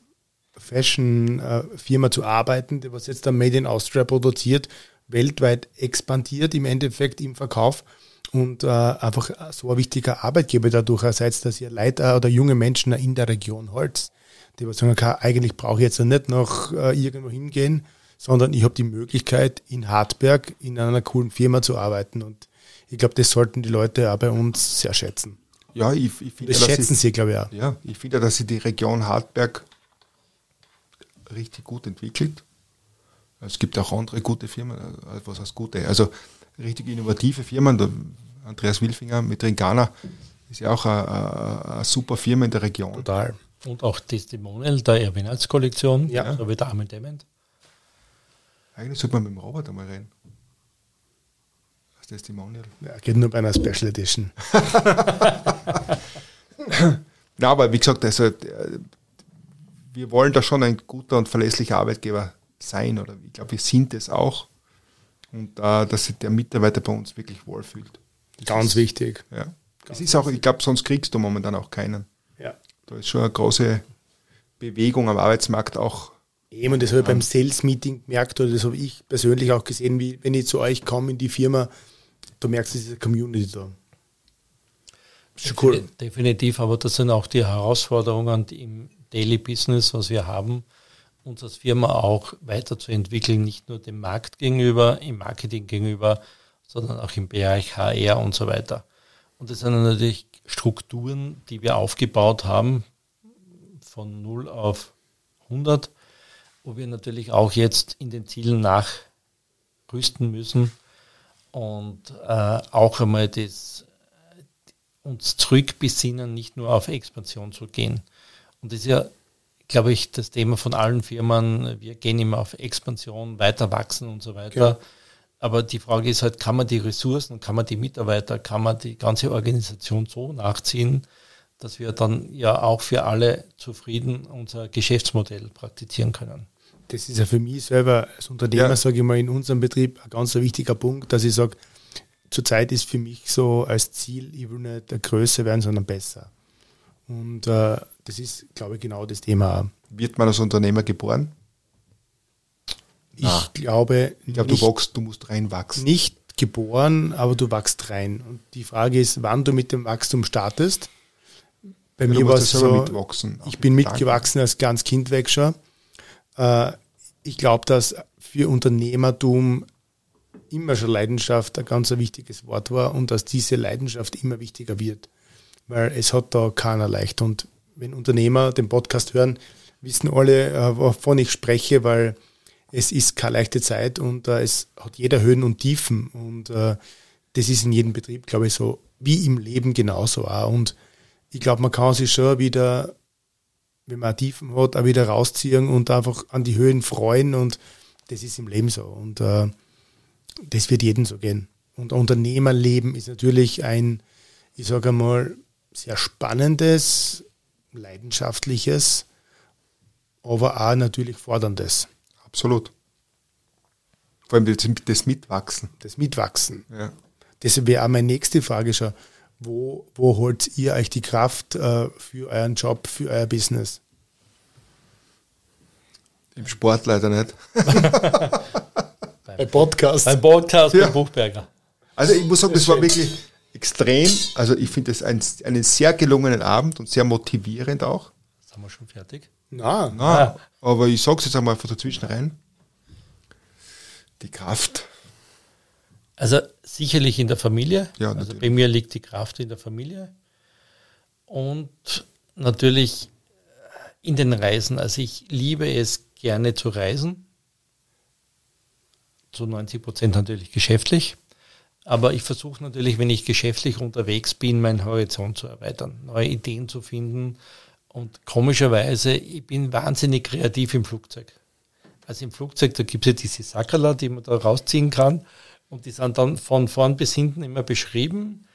S1: Fashion-Firma zu arbeiten, die was jetzt der Made in Austria produziert, weltweit expandiert im Endeffekt im Verkauf und äh, einfach so ein wichtiger Arbeitgeber dadurch seid, dass ihr Leute oder junge Menschen in der Region holzt, die sagen, okay, eigentlich brauche ich jetzt nicht noch äh, irgendwo hingehen, sondern ich habe die Möglichkeit, in Hartberg in einer coolen Firma zu arbeiten und ich glaube, das sollten die Leute auch bei uns sehr schätzen.
S2: Ja, ich, ich
S1: finde, das schätzen ich, sie, glaube ich, auch.
S2: Ja, ich finde, dass sie die Region Hartberg richtig gut entwickelt. Es gibt auch andere gute Firmen, äh, was heißt gute? Also richtig innovative Firmen. Der Andreas Wilfinger mit Rincana ist ja auch eine, super Firma in der Region.
S3: Total. Und auch Testimonial der Erwinals-Kollektion, ja. so wie Damen Dement.
S2: Eigentlich sollte man mit dem Robert einmal reden. Das Testimonial.
S1: Ja, geht nur bei einer Special Edition.
S2: Na, aber wie gesagt, also, äh, wir wollen da schon ein guter und verlässlicher Arbeitgeber sein, oder ich glaube, wir sind es auch und äh, dass sich der Mitarbeiter bei uns wirklich wohlfühlt.
S1: Das Ganz ist, wichtig.
S2: Ja. es ist auch, ich glaube, sonst kriegst du momentan auch keinen.
S1: Ja.
S2: Da ist schon eine große Bewegung am Arbeitsmarkt auch.
S1: Eben, und das habe ich beim Sales-Meeting gemerkt, oder das habe ich persönlich auch gesehen, wie wenn ich zu euch komme in die Firma, du merkst, es ist eine Community da.
S3: Schon cool. Definitiv, aber das sind auch die Herausforderungen im Daily Business, was wir haben, uns als Firma auch weiterzuentwickeln, nicht nur dem Markt gegenüber, im Marketing gegenüber, sondern auch im Bereich HR und so weiter. Und das sind natürlich Strukturen, die wir aufgebaut haben, von 0 auf 100, wo wir natürlich auch jetzt in den Zielen nachrüsten müssen und äh, auch einmal das, uns zurückbesinnen, nicht nur auf Expansion zu gehen. Und das ist ja, glaube ich, das Thema von allen Firmen. Wir gehen immer auf Expansion, weiter wachsen und so weiter. Ja. Aber die Frage ist halt, kann man die Ressourcen, kann man die Mitarbeiter, kann man die ganze Organisation so nachziehen, dass wir dann ja auch für alle zufrieden unser Geschäftsmodell praktizieren können.
S1: Das ist ja für mich selber als Unternehmer, ja. sage ich mal, in unserem Betrieb ein ganz wichtiger Punkt, dass ich sage, zurzeit ist für mich so als Ziel, ich will nicht der Größe werden, sondern besser. Und äh, das ist, glaube ich, genau das Thema.
S2: Wird man als Unternehmer geboren?
S1: Ich ah. glaube.
S2: Ich glaube, du wachst, du musst reinwachsen.
S1: Nicht geboren, aber du wachst rein. Und die Frage ist, wann du mit dem Wachstum startest. Bei ja, mir war es so, mitwachsen. ich bin mitgewachsen als ganz Kind weg schon. Äh, ich glaube, dass für Unternehmertum immer schon Leidenschaft ein ganz wichtiges Wort war und dass diese Leidenschaft immer wichtiger wird. Weil es hat da keiner leicht. Und wenn Unternehmer den Podcast hören, wissen alle, äh, wovon ich spreche, weil es ist keine leichte Zeit und äh, es hat jeder Höhen und Tiefen und äh, das ist in jedem Betrieb, glaube ich, so wie im Leben genauso auch. Und ich glaube, man kann sich schon wieder, wenn man Tiefen hat, auch wieder rausziehen und einfach an die Höhen freuen und das ist im Leben so und das wird jedem so gehen. Und Unternehmerleben ist natürlich ein, ich sage einmal, sehr spannendes, leidenschaftliches, aber auch natürlich forderndes.
S2: Absolut. Vor allem das, Mitwachsen.
S1: Das Mitwachsen. Ja. Das wäre auch meine nächste Frage schon. Wo, wo holt ihr euch die Kraft äh, für euren Job, für euer Business?
S2: Im Sport leider nicht.
S1: Bei Podcast.
S3: Beim Podcast ja. bei Buchberger.
S2: Also ich muss sagen, das war wirklich extrem. Also ich finde es ein, einen sehr gelungenen Abend und sehr motivierend auch.
S3: Sind wir schon fertig?
S2: Na, na. Ah. Aber ich sage es jetzt einmal einfach dazwischen rein. Die Kraft.
S3: Also sicherlich in der Familie. Ja, also bei mir liegt die Kraft in der Familie. Und natürlich in den Reisen. Also ich liebe es gerne zu reisen. Zu 90 Prozent natürlich geschäftlich. Aber ich versuche natürlich, wenn ich geschäftlich unterwegs bin, meinen Horizont zu erweitern, neue Ideen zu finden, und komischerweise, ich bin wahnsinnig kreativ im Flugzeug. Also im Flugzeug, da gibt es ja diese Sackerler, die man da rausziehen kann. Und die sind dann von vorn bis hinten immer beschrieben.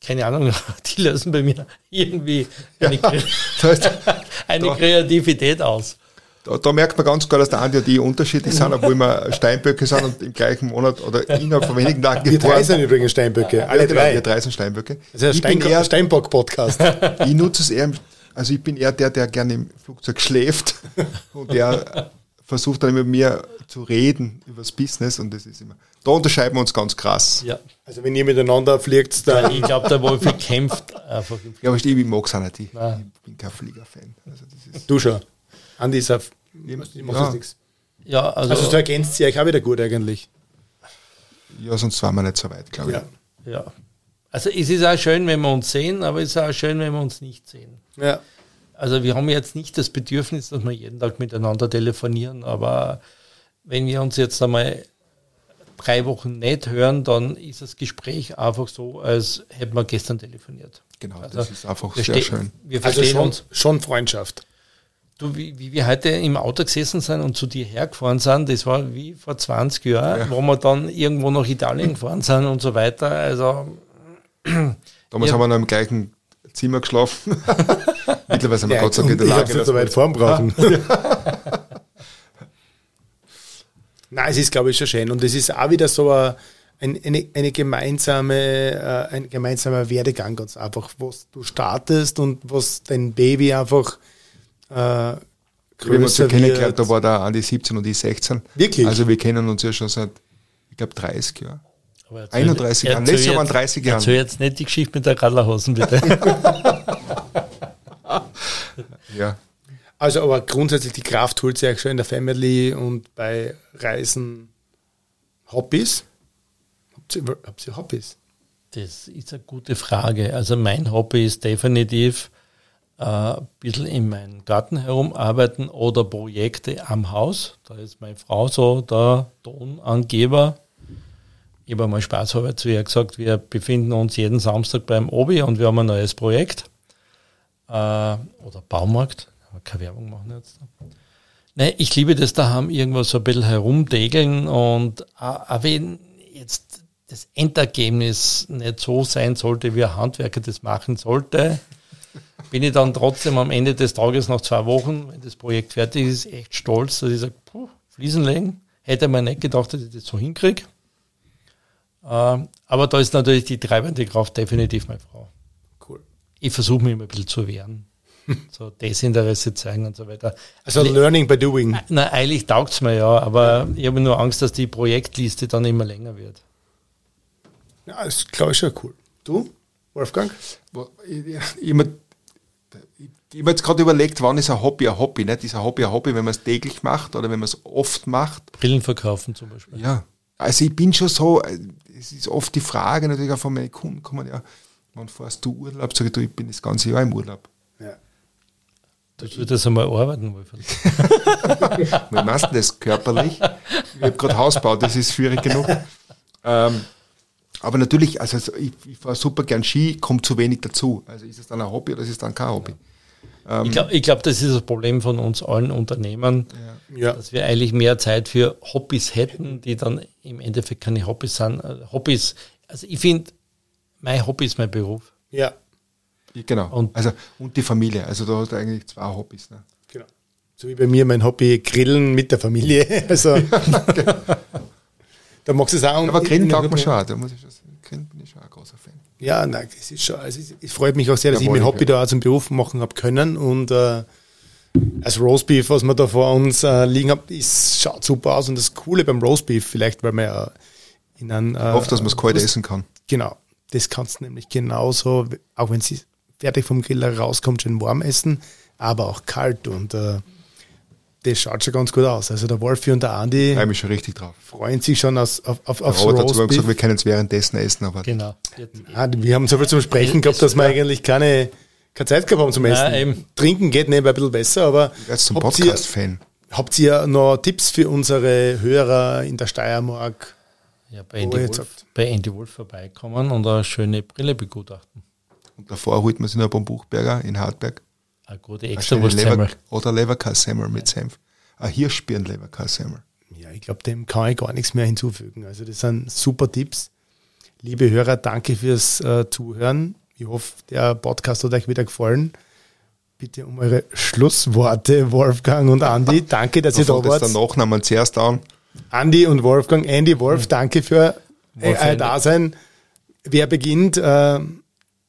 S3: Keine Ahnung, die lösen bei mir irgendwie eine, ja, eine Kreativität aus.
S2: Da, da, merkt man ganz klar, dass der Andi und die unterschiedlich sind, obwohl wir Steinböcke sind und im gleichen Monat oder innerhalb von wenigen Tagen
S1: Wir drei sind übrigens Steinböcke, alle drei.
S2: Wir drei sind Steinböcke.
S1: Das ist ein Stein Steinbock-Podcast.
S2: ich nutze es eher also ich bin eher der, der gerne im Flugzeug schläft und der versucht dann mit mir zu reden über das Business und das ist immer. Da unterscheiden wir uns ganz krass.
S1: Ja. Also wenn ihr miteinander fliegt, dann.
S3: Ja, ich glaube, der Wolfi kämpft einfach.
S2: Ja, aber ich mag es auch nicht. Ich, ich bin kein Fliegerfan.
S1: Also du schon. Andi ist auf. Ich mache ja. nichts. Ja, also, also du ergänzt sie euch auch wieder gut eigentlich.
S2: Ja, sonst waren wir nicht so weit, glaube
S3: ich. Ja. Also es ist auch schön, wenn wir uns sehen, aber es ist auch schön, wenn wir uns nicht sehen.
S1: Ja.
S3: Also wir haben jetzt nicht das Bedürfnis, dass wir jeden Tag miteinander telefonieren, aber wenn wir uns jetzt einmal drei Wochen nicht hören, dann ist das Gespräch einfach so, als hätten wir gestern telefoniert.
S2: Genau, also das ist einfach sehr schön.
S1: Wir also verstehen also schon, uns. Schon Freundschaft.
S3: Du, wie, wie, wir heute im Auto gesessen sind und zu dir hergefahren sind, das war wie vor 20 Jahren, ja. wo wir dann irgendwo nach Italien gefahren sind und so weiter. Also
S2: Damals ja. haben wir noch im gleichen Zimmer geschlafen. Mittlerweile sind wir
S1: ja, Gott sei Dank in der Lage. so weit Form brauchen. Nein, es ist, glaube ich, schon schön. Und es ist auch wieder so ein, eine, eine gemeinsame, äh, ein gemeinsamer Werdegang, ganz einfach, was du startest und was dein Baby einfach äh,
S2: größer wir kennengelernt, da war der Andi 17 und ich 16.
S1: Wirklich?
S2: Also wir kennen uns ja schon seit, ich glaube, 30 Jahren. 31 Jahren. Letztes Jahr waren 30 Jahre.
S3: Erzähl jetzt nicht die Geschichte mit der Radlerhosen, bitte.
S1: ja. Also, aber grundsätzlich die Kraft holt sich schon in der Family und bei Reisen Hobbys. Habt ihr, habt ihr Hobbys?
S3: Das ist eine gute Frage. Also, mein Hobby ist definitiv äh, ein bisschen in meinem Garten herumarbeiten oder Projekte am Haus. Da ist meine Frau so der Tonangeber. Ich habe einmal spaßhalber zu ihr gesagt, wir befinden uns jeden Samstag beim Obi und wir haben ein neues Projekt. Äh, oder Baumarkt, keine Werbung machen jetzt. Nein, ich liebe das da haben irgendwas so ein bisschen herumdegeln und auch wenn jetzt das Endergebnis nicht so sein sollte, wie ein Handwerker das machen sollte, bin ich dann trotzdem am Ende des Tages nach zwei Wochen, wenn das Projekt fertig ist, echt stolz, dass ich sage, puh, Fliesen legen. Hätte man nicht gedacht, dass ich das so hinkriege. Ähm, aber da ist natürlich die treibende Kraft definitiv meine Frau. Cool. Ich versuche mich immer ein bisschen zu wehren. so Desinteresse zeigen und so weiter.
S1: Also Learning by Doing.
S3: Na, eigentlich taugt es mir ja, aber ich habe nur Angst, dass die Projektliste dann immer länger wird.
S1: Ja, das glaube ich schon cool. Du, Wolfgang?
S2: Ich, ich, ich, ich habe jetzt gerade überlegt, wann ist ein Hobby ein Hobby? Nicht? Ist ein Hobby ein Hobby, wenn man es täglich macht oder wenn man es oft macht?
S3: Brillen verkaufen zum Beispiel.
S2: Ja. Also ich bin schon so, es ist oft die Frage natürlich auch von meinen Kunden, kommen ja, wann fährst du Urlaub? Sag ich, du, ich bin das ganze Jahr im Urlaub. Ja.
S3: Du würdest einmal arbeiten, Wolfgang.
S2: Wie machst du das körperlich? Ich habe gerade Haus gebaut, das ist schwierig genug. Ähm, aber natürlich, also ich, ich fahre super gern Ski, kommt zu wenig dazu. Also ist es dann ein Hobby oder ist es dann kein Hobby?
S3: Ähm, ich glaube, glaub, das ist das Problem von uns allen Unternehmern, ja. dass wir eigentlich mehr Zeit für Hobbys hätten, die dann im Endeffekt keine Hobbys sind. Äh, Hobbys, also ich finde, mein Hobby ist mein Beruf.
S1: Ja.
S2: Genau. Und, also, und die Familie. Also da hast du eigentlich zwei Hobbys. Ne?
S1: Genau. So wie bei mir mein Hobby Grillen mit der Familie. Also da magst du sagen.
S2: Aber Grillen taugt man schon. Da muss ich schon sagen. Grillen bin ich schon ein großer Fan.
S1: Ja, nein, es ist schon, also es freut mich auch sehr, dass Jawohl, ich mein Hobby ja. da zum Beruf machen habe können und äh, als Roastbeef, was wir da vor uns äh, liegen haben, ist, schaut super aus und das Coole beim Roastbeef, vielleicht, weil man ja in einem... Äh,
S2: Oft, dass man es kalt essen kann.
S1: Genau, das kannst du nämlich genauso, auch wenn sie fertig vom Griller rauskommt, schön warm essen, aber auch kalt und äh, das schaut schon ganz gut aus. Also der Wolfi und der Andi
S2: ich mich schon richtig drauf.
S1: freuen sich schon aus, auf, auf, aufs
S2: Robert sogar gesagt, wir können es währenddessen essen. Aber
S3: genau.
S1: Ja, wir haben so viel zum Sprechen gehabt, dass wir eigentlich keine, keine Zeit gehabt haben zum Essen. Nein, Trinken geht nebenbei ein bisschen besser, aber
S2: Jetzt zum Podcast-Fan.
S1: Habt ihr noch Tipps für unsere Hörer in der Steiermark?
S3: Ja, bei Andy, Wolf, bei Andy Wolf vorbeikommen und eine schöne Brille begutachten.
S2: Und davor holt man sich noch beim Buchberger in Hartberg
S3: eine gute Extrawurstsemmel.
S2: Oder Leberkassemmel mit Senf. Ein Hirschbirn-Leberkassemmel.
S1: Ja, ich glaube, dem kann ich gar nichts mehr hinzufügen. Also das sind super Tipps. Liebe Hörer, danke fürs äh, Zuhören. Ich hoffe, der Podcast hat euch wieder gefallen. Bitte um eure Schlussworte, Wolfgang und Andi. Danke, dass ihr da wart.
S2: der Nachnamen zuerst an.
S1: Andi und Wolfgang. Andy Wolf, danke für euer Dasein. Wer beginnt? Äh,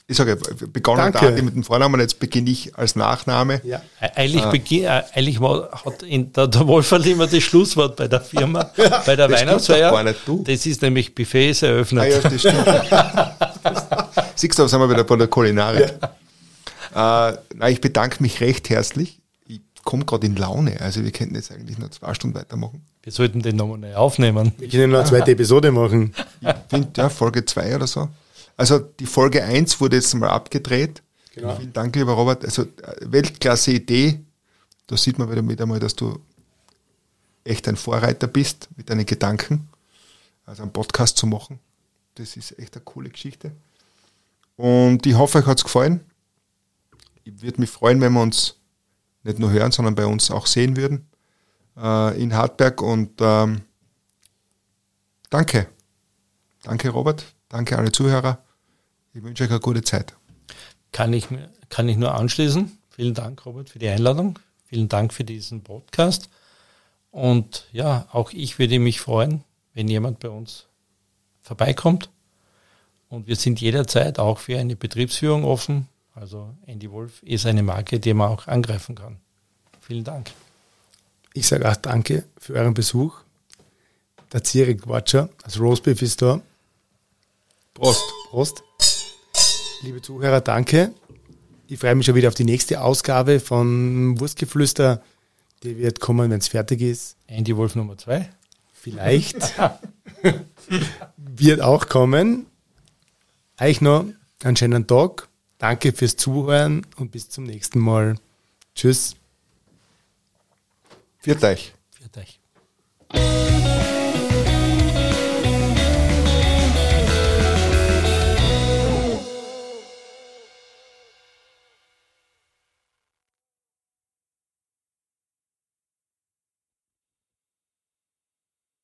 S2: ich sage, begonnen Danke. da mit dem Vornamen, jetzt beginne ich als Nachname.
S3: Ja. Eigentlich, äh, beginn, äh, eigentlich hat in, der, der Wolferl immer das Schlusswort bei der Firma, ja, bei der Weihnachtsfeier. Das ist nämlich Buffets eröffnet. Ah, ja, das
S2: stimmt. Siehst du, da sind wir wieder bei der Kulinarik. Ja. Äh, na, ich bedanke mich recht herzlich. Ich komme gerade in Laune. Also wir könnten jetzt eigentlich noch zwei Stunden weitermachen.
S3: Wir sollten den nochmal aufnehmen.
S1: Wir können noch eine zweite Episode machen.
S2: Ich finde, ja, Folge zwei oder so. Also die Folge 1 wurde jetzt mal abgedreht. Genau. Vielen Dank, lieber Robert. Also äh, Weltklasse Idee. Da sieht man wieder einmal, dass du echt ein Vorreiter bist mit deinen Gedanken. Also einen Podcast zu machen. Das ist echt eine coole Geschichte. Und ich hoffe, euch hat es gefallen. Ich würde mich freuen, wenn wir uns nicht nur hören, sondern bei uns auch sehen würden äh, in Hartberg. Und ähm, danke. Danke, Robert. Danke alle Zuhörer. Ich wünsche euch eine gute Zeit.
S3: Kann ich, kann ich nur anschließen. Vielen Dank, Robert, für die Einladung. Vielen Dank für diesen Podcast. Und ja, auch ich würde mich freuen, wenn jemand bei uns vorbeikommt. Und wir sind jederzeit auch für eine Betriebsführung offen. Also Andy Wolf ist eine Marke, die man auch angreifen kann. Vielen Dank.
S1: Ich sage auch danke für euren Besuch. Der Zierik Watscher als Roastbeef ist da. Prost. Prost. Liebe Zuhörer, danke. Ich freue mich schon wieder auf die nächste Ausgabe von Wurstgeflüster. Die wird kommen, wenn es fertig ist.
S3: Andy Wolf Nummer zwei.
S1: Vielleicht. wird auch kommen. Euch noch einen schönen Tag. Danke fürs Zuhören und bis zum nächsten Mal. Tschüss.
S2: Viert euch.
S3: Viert euch.